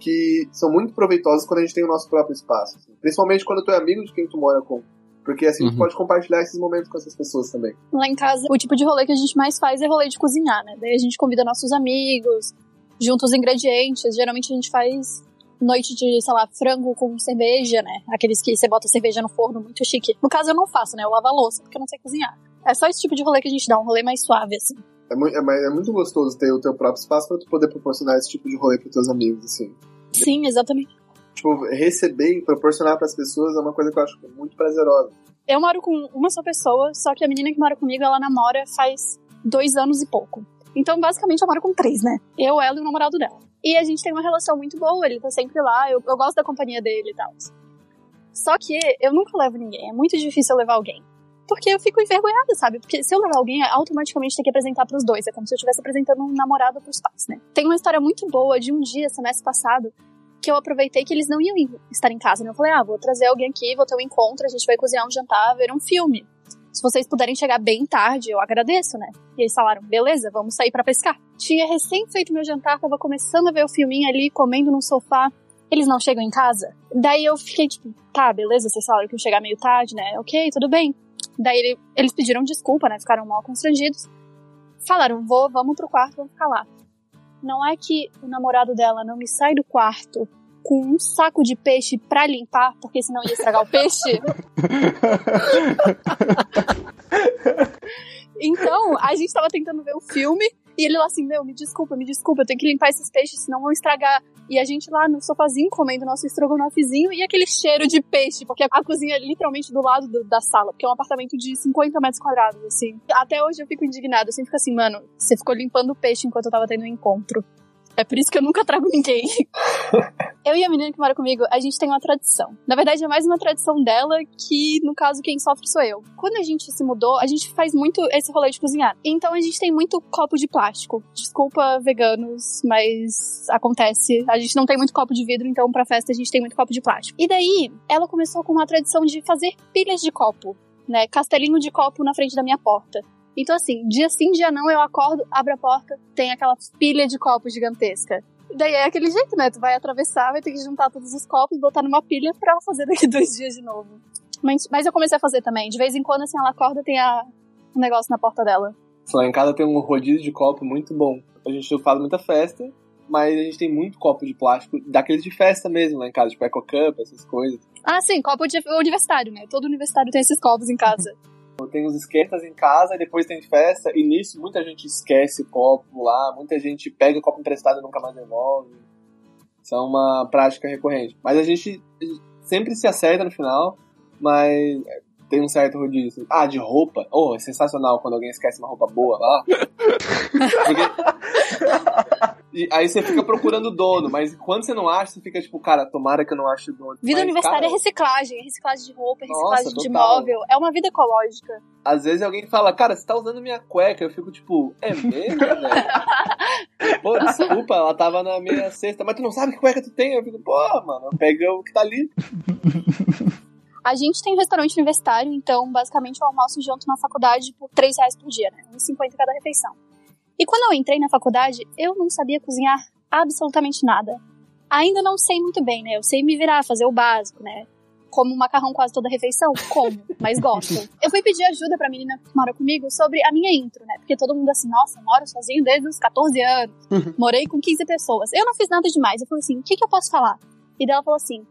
Speaker 2: que são muito proveitosos quando a gente tem o nosso próprio espaço. assim. Principalmente quando tu é amigo de quem tu mora com. Porque assim
Speaker 1: Uhum.
Speaker 2: pode compartilhar esses momentos com essas pessoas também.
Speaker 4: Lá em casa, o tipo de rolê que a gente mais faz é rolê de cozinhar, né? Daí a gente convida nossos amigos, junta os ingredientes. Geralmente a gente faz noite de, sei lá, frango com cerveja, né? Aqueles que você bota cerveja no forno, muito chique. No caso eu não faço, né? Eu lavo a louça porque eu não sei cozinhar. É só esse tipo de rolê que a gente dá, um rolê mais suave, assim.
Speaker 2: É, mui- é, é muito gostoso ter o teu próprio espaço pra tu poder proporcionar esse tipo de rolê pros teus amigos, assim.
Speaker 4: Sim, exatamente.
Speaker 2: Tipo, receber e proporcionar pras pessoas é uma coisa que eu acho muito prazerosa.
Speaker 4: Eu moro com uma só pessoa, só que a menina que mora comigo, ela namora faz dois anos e pouco. Então, basicamente, eu moro com três, né? Eu, ela e o namorado dela. E a gente tem uma relação muito boa, ele tá sempre lá, eu, eu gosto da companhia dele e tal. Só que eu nunca levo ninguém, é muito difícil eu levar alguém. Porque eu fico envergonhada, sabe? Porque se eu levar alguém, automaticamente tem que apresentar pros dois. É como se eu estivesse apresentando um namorado pros pais, né? Tem uma história muito boa de um dia, semestre passado, que eu aproveitei que eles não iam estar em casa, né? Eu falei, ah, vou trazer alguém aqui, vou ter um encontro, a gente vai cozinhar um jantar, ver um filme. Se vocês puderem chegar bem tarde, eu agradeço, né? E eles falaram, beleza, vamos sair pra pescar. Tinha recém feito meu jantar, tava começando a ver o filminho ali, comendo no sofá. Eles não chegam em casa? Daí eu fiquei tipo, tá, beleza, vocês falaram que iam chegar meio tarde, né? Ok, tudo bem. Daí ele- eles pediram desculpa, né? Ficaram mal constrangidos. Falaram, vou, vamos pro quarto, vamos ficar lá. Não é que o namorado dela não me sai do quarto com um saco de peixe pra limpar, porque senão ia estragar o peixe? Então, a gente tava tentando ver o filme e ele lá assim, meu, me desculpa, me desculpa, eu tenho que limpar esses peixes, senão vão estragar. E a gente lá no sofazinho comendo nosso estrogonofezinho e aquele cheiro de peixe, porque a cozinha é literalmente do lado do- da sala, porque é um apartamento de 50 metros quadrados, assim. Até hoje eu fico indignada, eu sempre fico assim, mano, você ficou limpando o peixe enquanto eu tava tendo um encontro. É por isso que eu nunca trago ninguém. Eu e a menina que mora comigo, a gente tem uma tradição. Na verdade, é mais uma tradição dela que, no caso, quem sofre sou eu. Quando a gente se mudou, a gente faz muito esse rolê de cozinhar. Então a gente tem muito copo de plástico. Desculpa, veganos, mas acontece. A gente não tem muito copo de vidro, então pra festa a gente tem muito copo de plástico. E daí, ela começou com uma tradição de fazer pilhas de copo, né? Castelinho de copo na frente da minha porta. Então, assim, dia sim, dia não, eu acordo, abro a porta, tem aquela pilha de copos gigantesca. Daí é aquele jeito, né? Tu vai atravessar, vai ter que juntar todos os copos, botar numa pilha pra fazer daqui dois dias de novo. Mas, mas eu comecei a fazer também. De vez em quando, assim, ela acorda, tem a, um negócio na porta dela.
Speaker 2: Lá em casa tem um rodízio de copo muito bom. A gente faz muita festa, mas a gente tem muito copo de plástico, daqueles de festa mesmo lá em casa, tipo Eco Cup, essas coisas.
Speaker 4: Ah, sim, copo de universitário, né? Todo universitário tem esses copos em casa.
Speaker 2: Tem os esquentas em casa e depois tem festa, e nisso muita gente esquece o copo lá, muita gente pega o copo emprestado e nunca mais devolve. Isso é uma prática recorrente. Mas a gente sempre se acerta no final, mas tem um certo rodízio. Ah, de roupa. Oh, é sensacional quando alguém esquece uma roupa boa lá. Porque- E aí você fica procurando o dono, mas quando você não acha, você fica tipo, cara, tomara que eu não ache o dono.
Speaker 4: Vida
Speaker 2: Mas,
Speaker 4: universitária
Speaker 2: cara,
Speaker 4: é reciclagem, é reciclagem de roupa, é
Speaker 2: Nossa,
Speaker 4: reciclagem de móvel. É uma vida ecológica.
Speaker 2: Às vezes alguém fala, cara, você tá usando minha cueca. Eu fico tipo, é mesmo, velho? Pô, desculpa, ela tava na minha cesta. Mas tu não sabe que cueca tu tem? Eu fico, pô, mano, pega o que tá ali.
Speaker 4: A gente tem um restaurante universitário, então basicamente eu almoço janto na faculdade por 3 reais por dia, né? 1,50 cada refeição. E quando eu entrei na faculdade, eu não sabia cozinhar absolutamente nada. Ainda não sei muito bem, né? Eu sei me virar, fazer o básico, né? Como macarrão quase toda refeição? Como, mas gosto. Eu fui pedir ajuda pra menina que mora comigo sobre a minha intro, né? Porque todo mundo assim, nossa, moro sozinho desde os 14 anos. Morei com 15 pessoas. Eu não fiz nada demais. Eu falei assim, o que, que eu posso falar? E daí ela falou assim,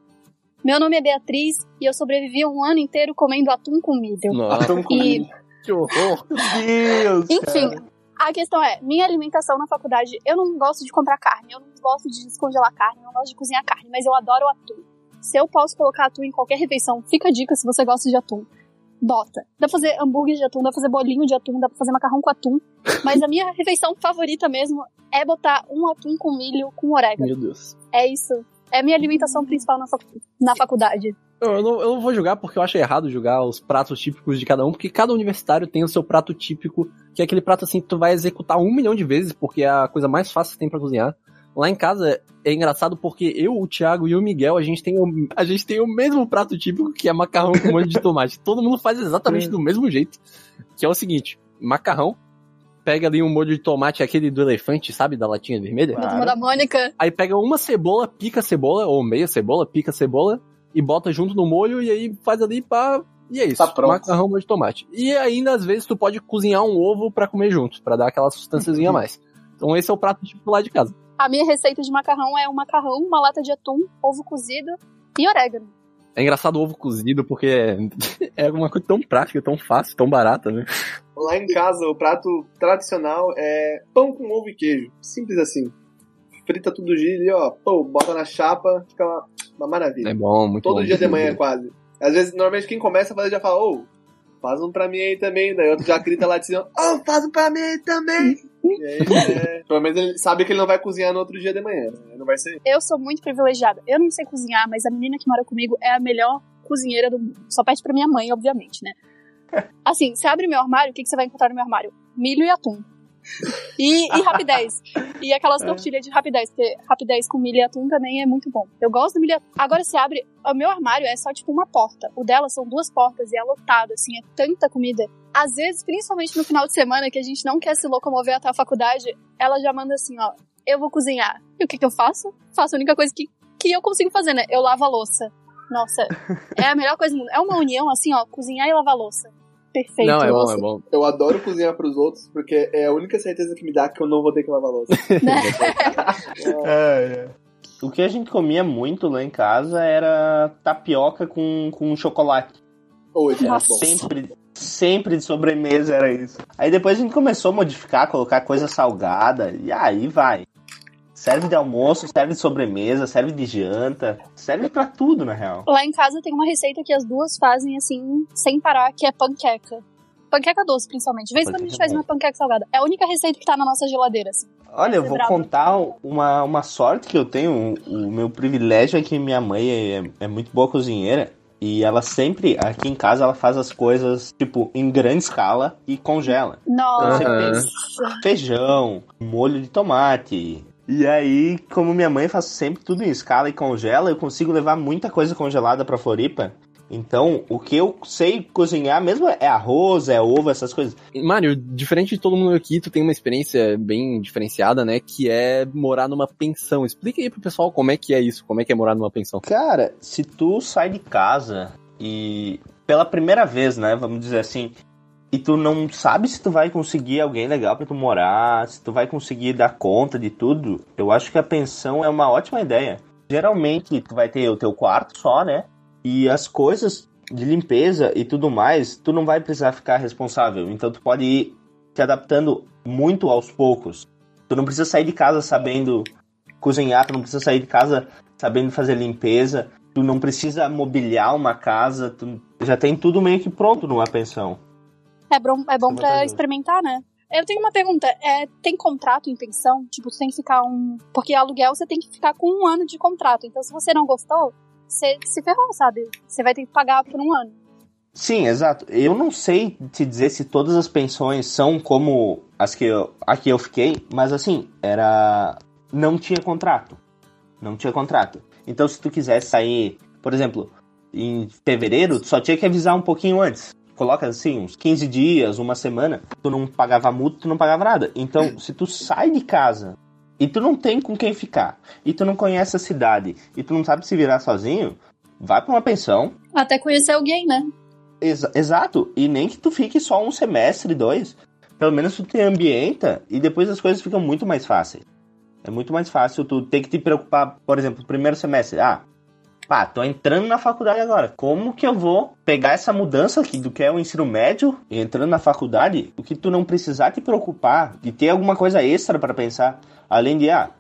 Speaker 4: meu nome é Beatriz e eu sobrevivi um ano inteiro comendo atum com milho.
Speaker 6: Nossa,
Speaker 2: Atum com
Speaker 4: E,
Speaker 2: milho.
Speaker 6: que horror.
Speaker 3: Deus!
Speaker 4: enfim, a questão é, minha alimentação na faculdade, eu não gosto de comprar carne, eu não gosto de descongelar carne, eu não gosto de cozinhar carne, mas eu adoro o atum. Se eu posso colocar atum em qualquer refeição, fica a dica se você gosta de atum. Bota. Dá pra fazer hambúrguer de atum, dá pra fazer bolinho de atum, dá pra fazer macarrão com atum. Mas a minha refeição favorita mesmo é botar um atum com milho com orégano.
Speaker 6: Meu Deus.
Speaker 4: É isso. É a minha alimentação principal na, facu- na faculdade.
Speaker 6: Eu eu não, eu não vou julgar porque eu acho errado julgar os pratos típicos de cada um, porque cada universitário tem o seu prato típico, que é aquele prato assim que tu vai executar um milhão de vezes, porque é a coisa mais fácil que tem pra cozinhar. Lá em casa é engraçado porque eu, o Thiago e o Miguel, a gente tem o, a gente tem o mesmo prato típico que é macarrão com molho de tomate. Todo mundo faz exatamente do mesmo jeito. Que é o seguinte: macarrão, pega ali um molho de tomate, aquele do elefante, sabe? Da latinha vermelha.
Speaker 4: Da turma da Mônica.
Speaker 6: Aí pega uma cebola, pica a cebola, ou meia cebola, pica a cebola, e bota junto no molho, e aí faz ali pra. E é isso.
Speaker 2: Tá pronto.
Speaker 6: Macarrão molho de tomate. E ainda, às vezes, tu pode cozinhar um ovo pra comer junto, pra dar aquela sustânciazinha a mais. Então esse é o prato típico lá de casa.
Speaker 4: A minha receita de macarrão é um macarrão, uma lata de atum, ovo cozido e orégano.
Speaker 6: É engraçado o ovo cozido, porque é, é uma coisa tão prática, tão fácil, tão barata, né?
Speaker 2: Lá em casa, o prato tradicional é pão com ovo e queijo. Simples assim. Frita tudo giro e ó, pô, bota na chapa, fica uma, uma maravilha.
Speaker 6: É bom, muito
Speaker 2: Todo
Speaker 6: bom.
Speaker 2: dia de manhã, quase. Às vezes, normalmente, quem começa a fazer já fala, ô, faz um pra mim aí também. Daí outro já grita lá de cima, ô, faz um pra mim aí também. e aí, é, pelo menos ele sabe que ele não vai cozinhar no outro dia de manhã. né? Não vai ser.
Speaker 4: Eu sou muito privilegiada. Eu não sei cozinhar, mas a menina que mora comigo é a melhor cozinheira do mundo. Só pede pra minha mãe, obviamente, né? Assim, você abre meu armário, o que, que você vai encontrar no meu armário? Milho e atum. E, e rapidez. E aquelas tortilhas de rapidez, porque rapidez com milho e atum também é muito bom. Eu gosto do milho e atum. Agora você abre, o meu armário é só tipo uma porta. O dela são duas portas e é lotado, assim, é tanta comida. Às vezes, principalmente no final de semana, que a gente não quer se locomover até a faculdade, ela já manda assim, ó, eu vou cozinhar. E o que que eu faço? Faço a única coisa que, que eu consigo fazer, né? Eu lavo a louça. Nossa, é a melhor coisa do mundo. É uma união, assim, ó, cozinhar e lavar a louça. Perfeito.
Speaker 1: Não, é bom,
Speaker 2: Nossa.
Speaker 1: é bom.
Speaker 2: Eu adoro cozinhar pros outros, porque é a única certeza que me dá que eu não vou ter que lavar louça.
Speaker 3: O que a gente comia muito lá em casa era tapioca com, com chocolate.
Speaker 2: Hoje,
Speaker 3: Era
Speaker 2: Nossa. bom.
Speaker 3: sempre, sempre de sobremesa era isso. Aí depois a gente começou a modificar, colocar coisa salgada, e aí vai. Serve de almoço, serve de sobremesa, serve de janta, serve pra tudo, na real.
Speaker 4: Lá em casa tem uma receita que as duas fazem assim, sem parar, que é panqueca. Panqueca doce, principalmente. De vez em quando a gente faz uma panqueca salgada. É a única receita que tá na nossa geladeira, assim.
Speaker 3: Olha, eu vou
Speaker 4: Brava.
Speaker 3: contar uma, uma sorte que eu tenho. O, meu privilégio é que minha mãe é, é muito boa cozinheira. E ela sempre, aqui em casa, ela faz as coisas, tipo, em grande escala e congela.
Speaker 4: Nossa.
Speaker 1: Aham.
Speaker 3: Feijão, molho de tomate. E aí, como minha mãe faz sempre tudo em escala e congela, eu consigo levar muita coisa congelada pra Floripa. Então, o que eu sei cozinhar mesmo é arroz, é ovo, essas coisas.
Speaker 1: Mário, diferente de todo mundo aqui, tu tem uma experiência bem diferenciada, né? Que é morar numa pensão. Explica aí pro pessoal como é que é isso, como é que é morar numa pensão.
Speaker 3: Cara, se tu sai de casa e pela primeira vez, né, vamos dizer assim, e tu não sabe se tu vai conseguir alguém legal pra tu morar, se tu vai conseguir dar conta de tudo, eu acho que a pensão é uma ótima ideia. Geralmente tu vai ter o teu quarto só, né? E as coisas de limpeza e tudo mais, tu não vai precisar ficar responsável. Então tu pode ir te adaptando muito aos poucos. Tu não precisa sair de casa sabendo cozinhar, tu não precisa sair de casa sabendo fazer limpeza, tu não precisa mobiliar uma casa, tu já tem tudo meio que pronto numa pensão.
Speaker 4: É bom, é bom
Speaker 3: vantajoso.
Speaker 4: experimentar, né? Eu tenho uma pergunta. É, tem contrato em pensão? Tipo, tu tem que ficar um. Porque aluguel você tem que ficar com um ano de contrato. Então, se você não gostou, você se ferrou, sabe? Você vai ter que pagar por um ano.
Speaker 3: Sim, exato. Eu não sei te dizer se todas as pensões são como as que eu, a que eu fiquei, mas assim, era. Não tinha contrato. Não tinha contrato. Então, se tu quisesse sair, por exemplo, em fevereiro, tu só tinha que avisar um pouquinho antes. Coloca assim, uns 15 dias, uma semana, tu não pagava multa, tu não pagava nada. Então, se tu sai de casa e tu não tem com quem ficar, e tu não conhece a cidade, e tu não sabe se virar sozinho, vai pra uma pensão,
Speaker 4: Até conhecer alguém, né?
Speaker 3: Exa- exato. E nem que tu fique só um semestre, dois. Pelo menos tu te ambienta e depois as coisas ficam muito mais fáceis. É muito mais fácil tu ter que te preocupar, por exemplo, primeiro semestre. Ah, pá, tô entrando na faculdade agora. Como que eu vou pegar essa mudança aqui do que é o ensino médio e entrando na faculdade? O que tu não precisar te preocupar de ter alguma coisa extra pra pensar. Além de, ah,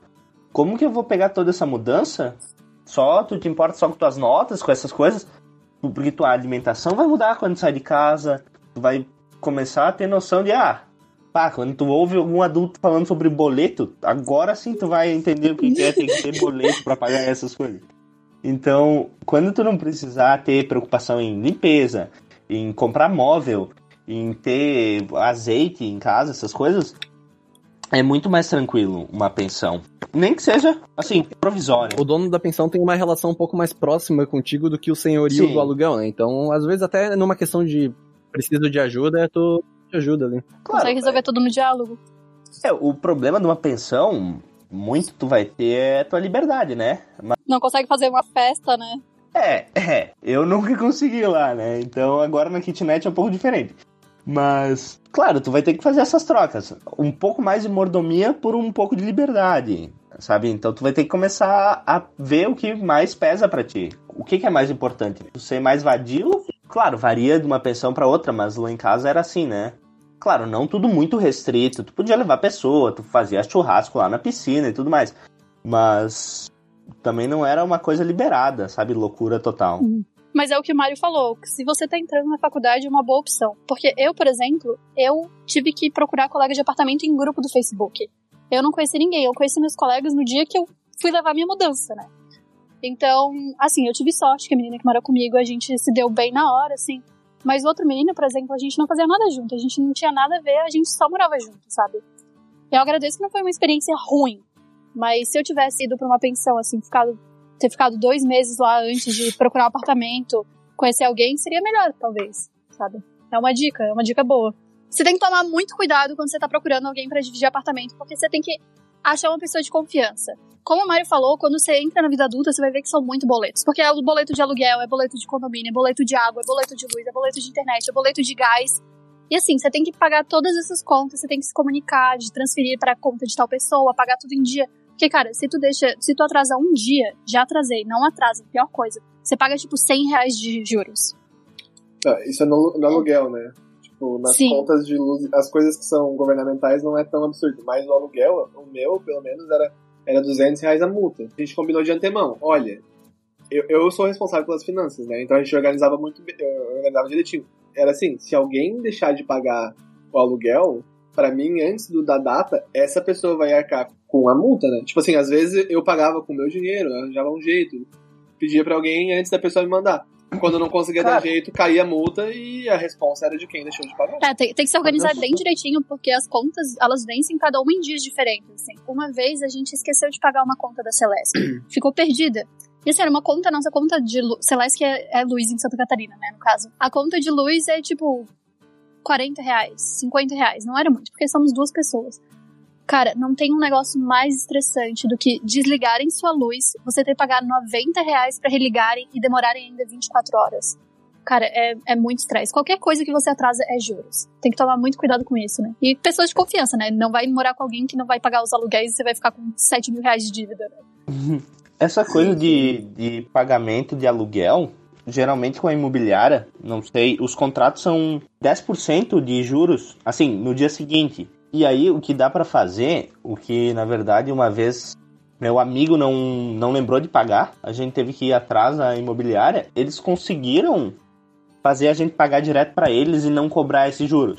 Speaker 3: como que eu vou pegar toda essa mudança? Só tu te importa só com tuas notas, com essas coisas? porque tua alimentação vai mudar quando sai de casa, tu vai começar a ter noção de, ah, pá, quando tu ouve algum adulto falando sobre boleto, agora sim tu vai entender o que é ter que ter boleto pra pagar essas coisas. Então, quando tu não precisar ter preocupação em limpeza, em comprar móvel, em ter azeite em casa, essas coisas, é muito mais tranquilo uma pensão. Nem que seja, assim, provisória.
Speaker 1: O dono da pensão tem uma relação um pouco mais próxima contigo do que o senhorio
Speaker 3: Sim.
Speaker 1: do aluguel, né? Então, às vezes, até numa questão de preciso de ajuda, tu te ajuda ali.
Speaker 3: Claro,
Speaker 4: Consegue resolver tudo no diálogo.
Speaker 3: É, o problema de uma pensão, muito tu vai ter é tua liberdade, né? Mas,
Speaker 4: Não consegue fazer uma festa, né?
Speaker 3: é, é, eu nunca consegui lá, né? Então agora na kitnet é um pouco diferente. Mas, claro, tu vai ter que fazer essas trocas. Um pouco mais de mordomia por um pouco de liberdade, sabe? Então tu vai ter que começar a ver o que mais pesa pra ti. O que, que é mais importante? Tu ser mais vadio? Claro, varia de uma pensão pra outra, mas lá em casa era assim, né? Claro, não tudo muito restrito. Tu podia levar pessoa, tu fazia churrasco lá na piscina e tudo mais. Mas também não era uma coisa liberada, sabe? Loucura total.
Speaker 4: Mas é o que o Mário falou, que se você tá entrando na faculdade é uma boa opção. Porque eu, por exemplo, eu tive que procurar colega de apartamento em grupo do Facebook. Eu não conheci ninguém, eu conheci meus colegas no dia que eu fui levar minha mudança, né? Então, assim, eu tive sorte que a menina que mora comigo, a gente se deu bem na hora, assim. Mas o outro menino, por exemplo, a gente não fazia nada junto, a gente não tinha nada a ver, a gente só morava junto, sabe? Eu agradeço que não foi uma experiência ruim. Mas se eu tivesse ido pra uma pensão, assim, ficado, ter ficado dois meses lá antes de procurar um apartamento, conhecer alguém, seria melhor, talvez, sabe? É uma dica, é uma dica boa. Você tem que tomar muito cuidado quando você tá procurando alguém pra dividir apartamento, porque você tem que achar uma pessoa de confiança. Como o Mário falou, quando você entra na vida adulta, você vai ver que são muito boletos. Porque é boleto de aluguel, é boleto de condomínio, é boleto de água, é boleto de luz, é boleto de internet, é boleto de gás. E assim, você tem que pagar todas essas contas, você tem que se comunicar, de transferir para a conta de tal pessoa, pagar tudo em dia. Porque, cara, se tu deixa, se tu atrasa um dia, já atrasei, não atrasa, pior coisa. Você paga, tipo, 100 reais de juros.
Speaker 2: Ah, Isso é no, no aluguel, né? Tipo, nas
Speaker 4: Sim.
Speaker 2: contas de luz, as coisas que são governamentais não é tão absurdo. Mas o aluguel, o meu, pelo menos, era, era 200 reais a multa. A gente combinou de antemão. Olha, eu, eu sou responsável pelas finanças, né? Então a gente organizava muito bem, eu organizava direitinho. Era assim, se alguém deixar de pagar o aluguel, pra mim, antes do, da data, essa pessoa vai arcar com a multa, né? Tipo assim, às vezes eu pagava com o meu dinheiro, eu arranjava um jeito, pedia pra alguém antes da pessoa me mandar. Quando não conseguia dar
Speaker 3: Cara.
Speaker 2: jeito, caía a multa e a responsa era de quem deixou de pagar.
Speaker 4: É, tem, tem que se organizar bem direitinho, porque as contas, elas vencem cada uma em dias diferentes, assim. Uma vez a gente esqueceu de pagar uma conta da Celeste. Ficou perdida. E assim, era uma conta, nossa conta de luz. Celeste que é, é luz em Santa Catarina, né, no caso. A conta de luz é tipo 40 reais, 50 reais. Não era muito, porque somos duas pessoas. Cara, não tem um negócio mais estressante do que desligarem sua luz, você ter que pagar 90 reais pra religarem e demorarem ainda 24 horas. Cara, é, é muito estresse. Qualquer coisa que você atrasa é juros. Tem que tomar muito cuidado com isso, né? E pessoas de confiança, né? Não vai morar com alguém que não vai pagar os aluguéis e você vai ficar com 7 mil reais de dívida. Né?
Speaker 3: Essa coisa de, de pagamento de aluguel, geralmente com a imobiliária, não sei, os contratos são 10% de juros, assim, no dia seguinte. E aí o que dá pra fazer, o que na verdade uma vez meu amigo não, não lembrou de pagar, a gente teve que ir atrás da imobiliária, eles conseguiram fazer a gente pagar direto pra eles e não cobrar esses juros.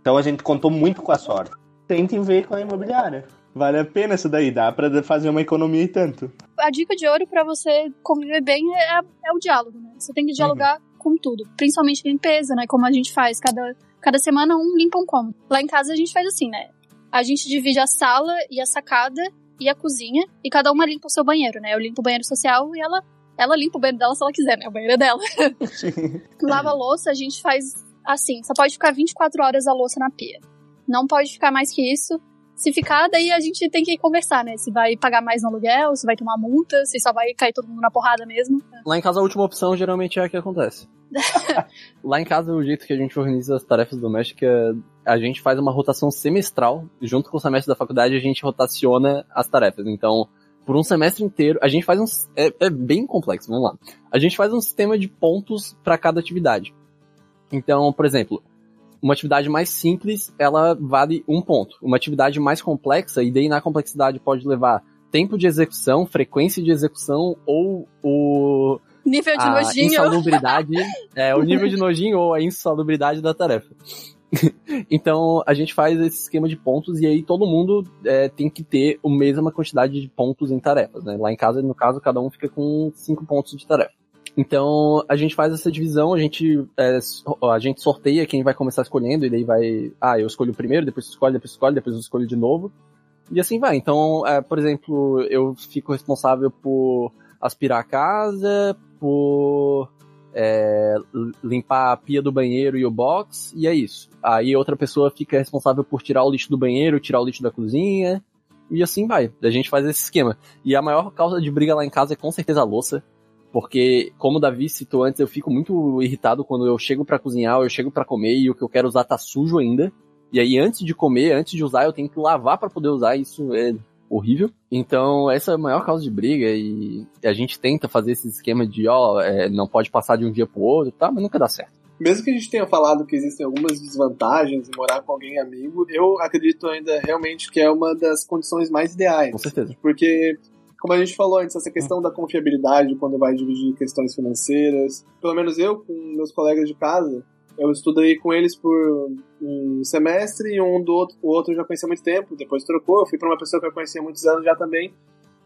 Speaker 3: Então a gente contou muito com a sorte. Tentem ver com a imobiliária. Vale a pena isso daí, dá pra fazer uma economia e tanto.
Speaker 4: A dica de ouro pra você conviver bem é, é o diálogo, né? Você tem que dialogar com tudo. Principalmente limpeza, né? Como a gente faz. Cada, cada semana um limpa um cômodo. Lá em casa a gente faz assim, né? A gente divide a sala e a sacada e a cozinha e cada uma limpa o seu banheiro, né? Eu limpo o banheiro social e ela, ela limpa o banheiro dela se ela quiser, né? O banheiro é dela. Lava a louça, a gente faz assim, só pode ficar 24 horas a louça na pia. Não pode ficar mais que isso. Se ficar, daí a gente tem que conversar, né? Se vai pagar mais no aluguel, se vai tomar multa, se só vai cair todo mundo na porrada mesmo.
Speaker 1: Lá em casa a última opção geralmente é a que acontece. Lá em casa o jeito que a gente organiza as tarefas domésticas, a gente faz uma rotação semestral, junto com o semestre da faculdade a gente rotaciona as tarefas. Então, por um semestre inteiro, a gente faz um é, é bem complexo, vamos lá. A gente faz um sistema de pontos para cada atividade. Então, por exemplo, uma atividade mais simples, ela vale um ponto. Uma atividade mais complexa, e daí na complexidade pode levar tempo de execução, frequência de execução ou o
Speaker 4: Nível de
Speaker 1: a
Speaker 4: nojinho.
Speaker 1: insalubridade, é, o nível de nojinho ou a insalubridade da tarefa. então, a gente faz esse esquema de pontos e aí todo mundo é, tem que ter a mesma quantidade de pontos em tarefas, né? Lá em casa, no caso, cada um fica com cinco pontos de tarefa. Então, a gente faz essa divisão, a gente, é, a gente sorteia quem vai começar escolhendo, e daí vai, ah, eu escolho primeiro, depois escolhe, depois escolhe, depois eu escolho de novo. E assim vai. Então, é, por exemplo, eu fico responsável por aspirar a casa, por é, limpar a pia do banheiro e o box, e é isso. Aí outra pessoa fica responsável por tirar o lixo do banheiro, tirar o lixo da cozinha, e assim vai. A gente faz esse esquema. E a maior causa de briga lá em casa é com certeza a louça. Porque, como o Davi citou antes, eu fico muito irritado quando eu chego pra cozinhar, ou eu chego pra comer e o que eu quero usar tá sujo ainda. E aí, antes de comer, antes de usar, eu tenho que lavar pra poder usar, isso é horrível. Então, essa é a maior causa de briga, e a gente tenta fazer esse esquema de, ó, é, não pode passar de um dia pro outro, tá? Mas nunca dá certo.
Speaker 2: Mesmo que a gente tenha falado que existem algumas desvantagens em morar com alguém amigo, eu acredito ainda realmente que é uma das condições mais ideais.
Speaker 1: Com certeza.
Speaker 2: Porque, como a gente falou antes, essa questão da confiabilidade quando vai dividir questões financeiras, pelo menos eu, com meus colegas de casa, eu estudei com eles por um semestre e um do outro, o outro eu já conhecia há muito tempo, depois trocou, eu fui para uma pessoa que eu conhecia há muitos anos já também.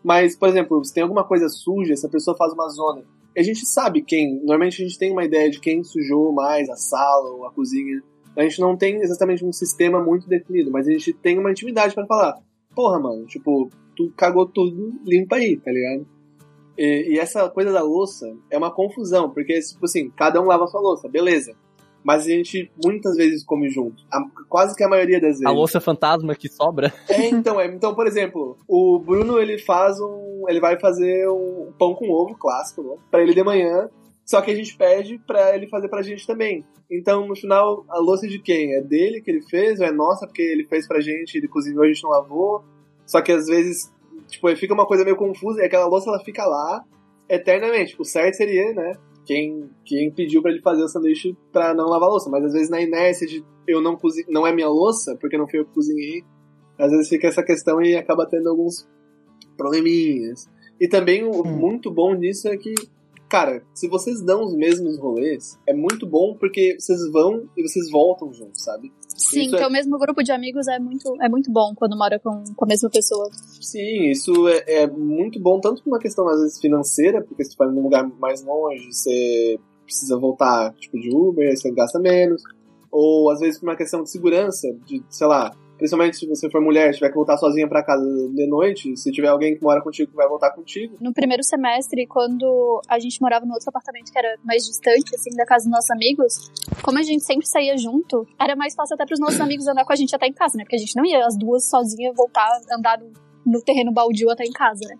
Speaker 2: Mas, por exemplo, se tem alguma coisa suja, essa pessoa faz uma zona. A gente sabe quem, normalmente a gente tem uma ideia de quem sujou mais a sala ou a cozinha. A gente não tem exatamente um sistema muito definido, mas a gente tem uma intimidade para falar. Porra, mano, tipo, tu cagou tudo, limpa aí, tá ligado? E, e essa coisa da louça é uma confusão, porque, tipo assim, cada um lava a sua louça, beleza. mas a gente muitas vezes come junto. A- quase que a maioria das vezes.
Speaker 1: A louça fantasma que sobra.
Speaker 2: É, então, é. Então, por exemplo, o Bruno ele faz um. Ele vai fazer um pão com ovo clássico, né? Pra ele de manhã. Só que a gente pede pra ele fazer pra gente também. Então, no final, a louça de quem? É dele que ele fez ou é nossa porque ele fez pra gente, ele cozinhou, a gente não lavou? Só que às vezes, tipo, fica uma coisa meio confusa e aquela louça ela fica lá eternamente. O certo seria, né? Quem, quem pediu pra ele fazer o sanduíche pra não lavar a louça. Mas às vezes na inércia de eu não cozinhei, não é minha louça, porque não fui eu que cozinhei, às vezes fica essa questão e acaba tendo alguns probleminhas. E também o muito bom nisso é que, cara, se vocês dão os mesmos rolês, é muito bom porque vocês vão e vocês voltam juntos, sabe?
Speaker 4: Sim,
Speaker 2: Isso é-
Speaker 4: ter o mesmo grupo de amigos é muito, é muito bom quando mora com, com a mesma pessoa.
Speaker 2: Sim, isso é, é muito bom, tanto por uma questão, às vezes, financeira, porque se tu vai num lugar mais longe, você precisa voltar, tipo, de Uber, você gasta menos. Ou, às vezes, por uma questão de segurança, de, sei lá, principalmente se você for mulher, tiver que voltar sozinha pra casa de noite, se tiver alguém que mora contigo que vai voltar contigo.
Speaker 4: No primeiro semestre, quando a gente morava no outro apartamento que era mais distante, assim, da casa dos nossos amigos, como a gente sempre saía junto, era mais fácil até pros nossos amigos andar com a gente até em casa, né? Porque a gente não ia as duas sozinhas voltar, andar no, no terreno baldio até em casa, né?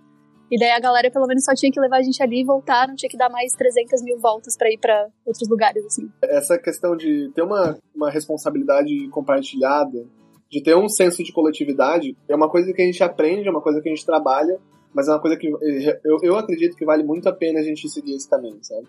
Speaker 4: E daí a galera pelo menos só tinha que levar a gente ali e voltar, não tinha que dar mais 300 mil voltas pra ir pra outros lugares, assim.
Speaker 2: Essa questão de ter uma, uma responsabilidade compartilhada, de ter um senso de coletividade, é uma coisa que a gente aprende, é uma coisa que a gente trabalha, mas é uma coisa que eu, eu acredito que vale muito a pena a gente seguir esse caminho, sabe?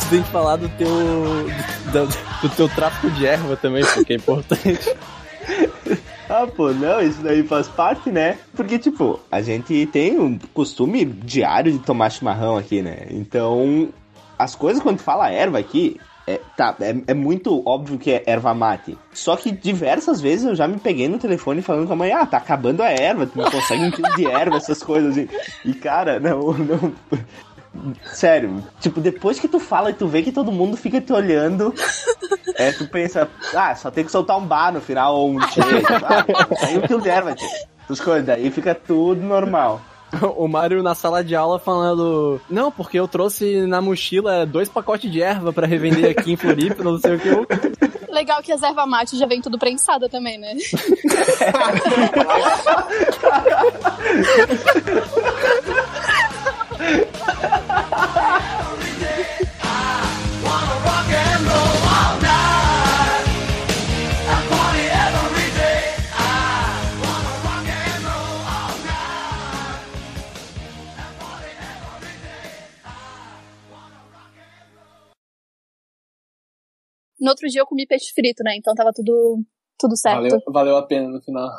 Speaker 1: Você tem que falar do teu. do, do- do teu tráfico de erva também, porque é importante.
Speaker 3: Ah, pô, não, isso daí faz parte, né? Porque, tipo, a gente tem um costume diário de tomar chimarrão aqui, né? Então, as coisas quando fala erva aqui, é, tá, é, é muito óbvio que é erva mate. Só que diversas vezes eu já me peguei no telefone falando com a mãe, ah, tá acabando a erva, tu não consegue um quilo de erva, essas coisas assim. E, cara, não, não. Sério, tipo, depois que tu fala e tu vê que todo mundo fica te olhando, é, tu pensa, ah, só tem que soltar um bar no final ou um tchê. Ah, aí o quilo de erva, tchê. Essas coisas, daí fica tudo normal.
Speaker 1: O Mário na sala de aula falando: Não, porque eu trouxe na mochila dois pacotes de erva pra revender aqui em Floripa, não sei o que. Eu...
Speaker 4: Legal que as erva mate já vem tudo prensada também, né? No outro dia eu comi peixe frito, né? Então tava tudo, tudo certo.
Speaker 2: Valeu, valeu a pena no final.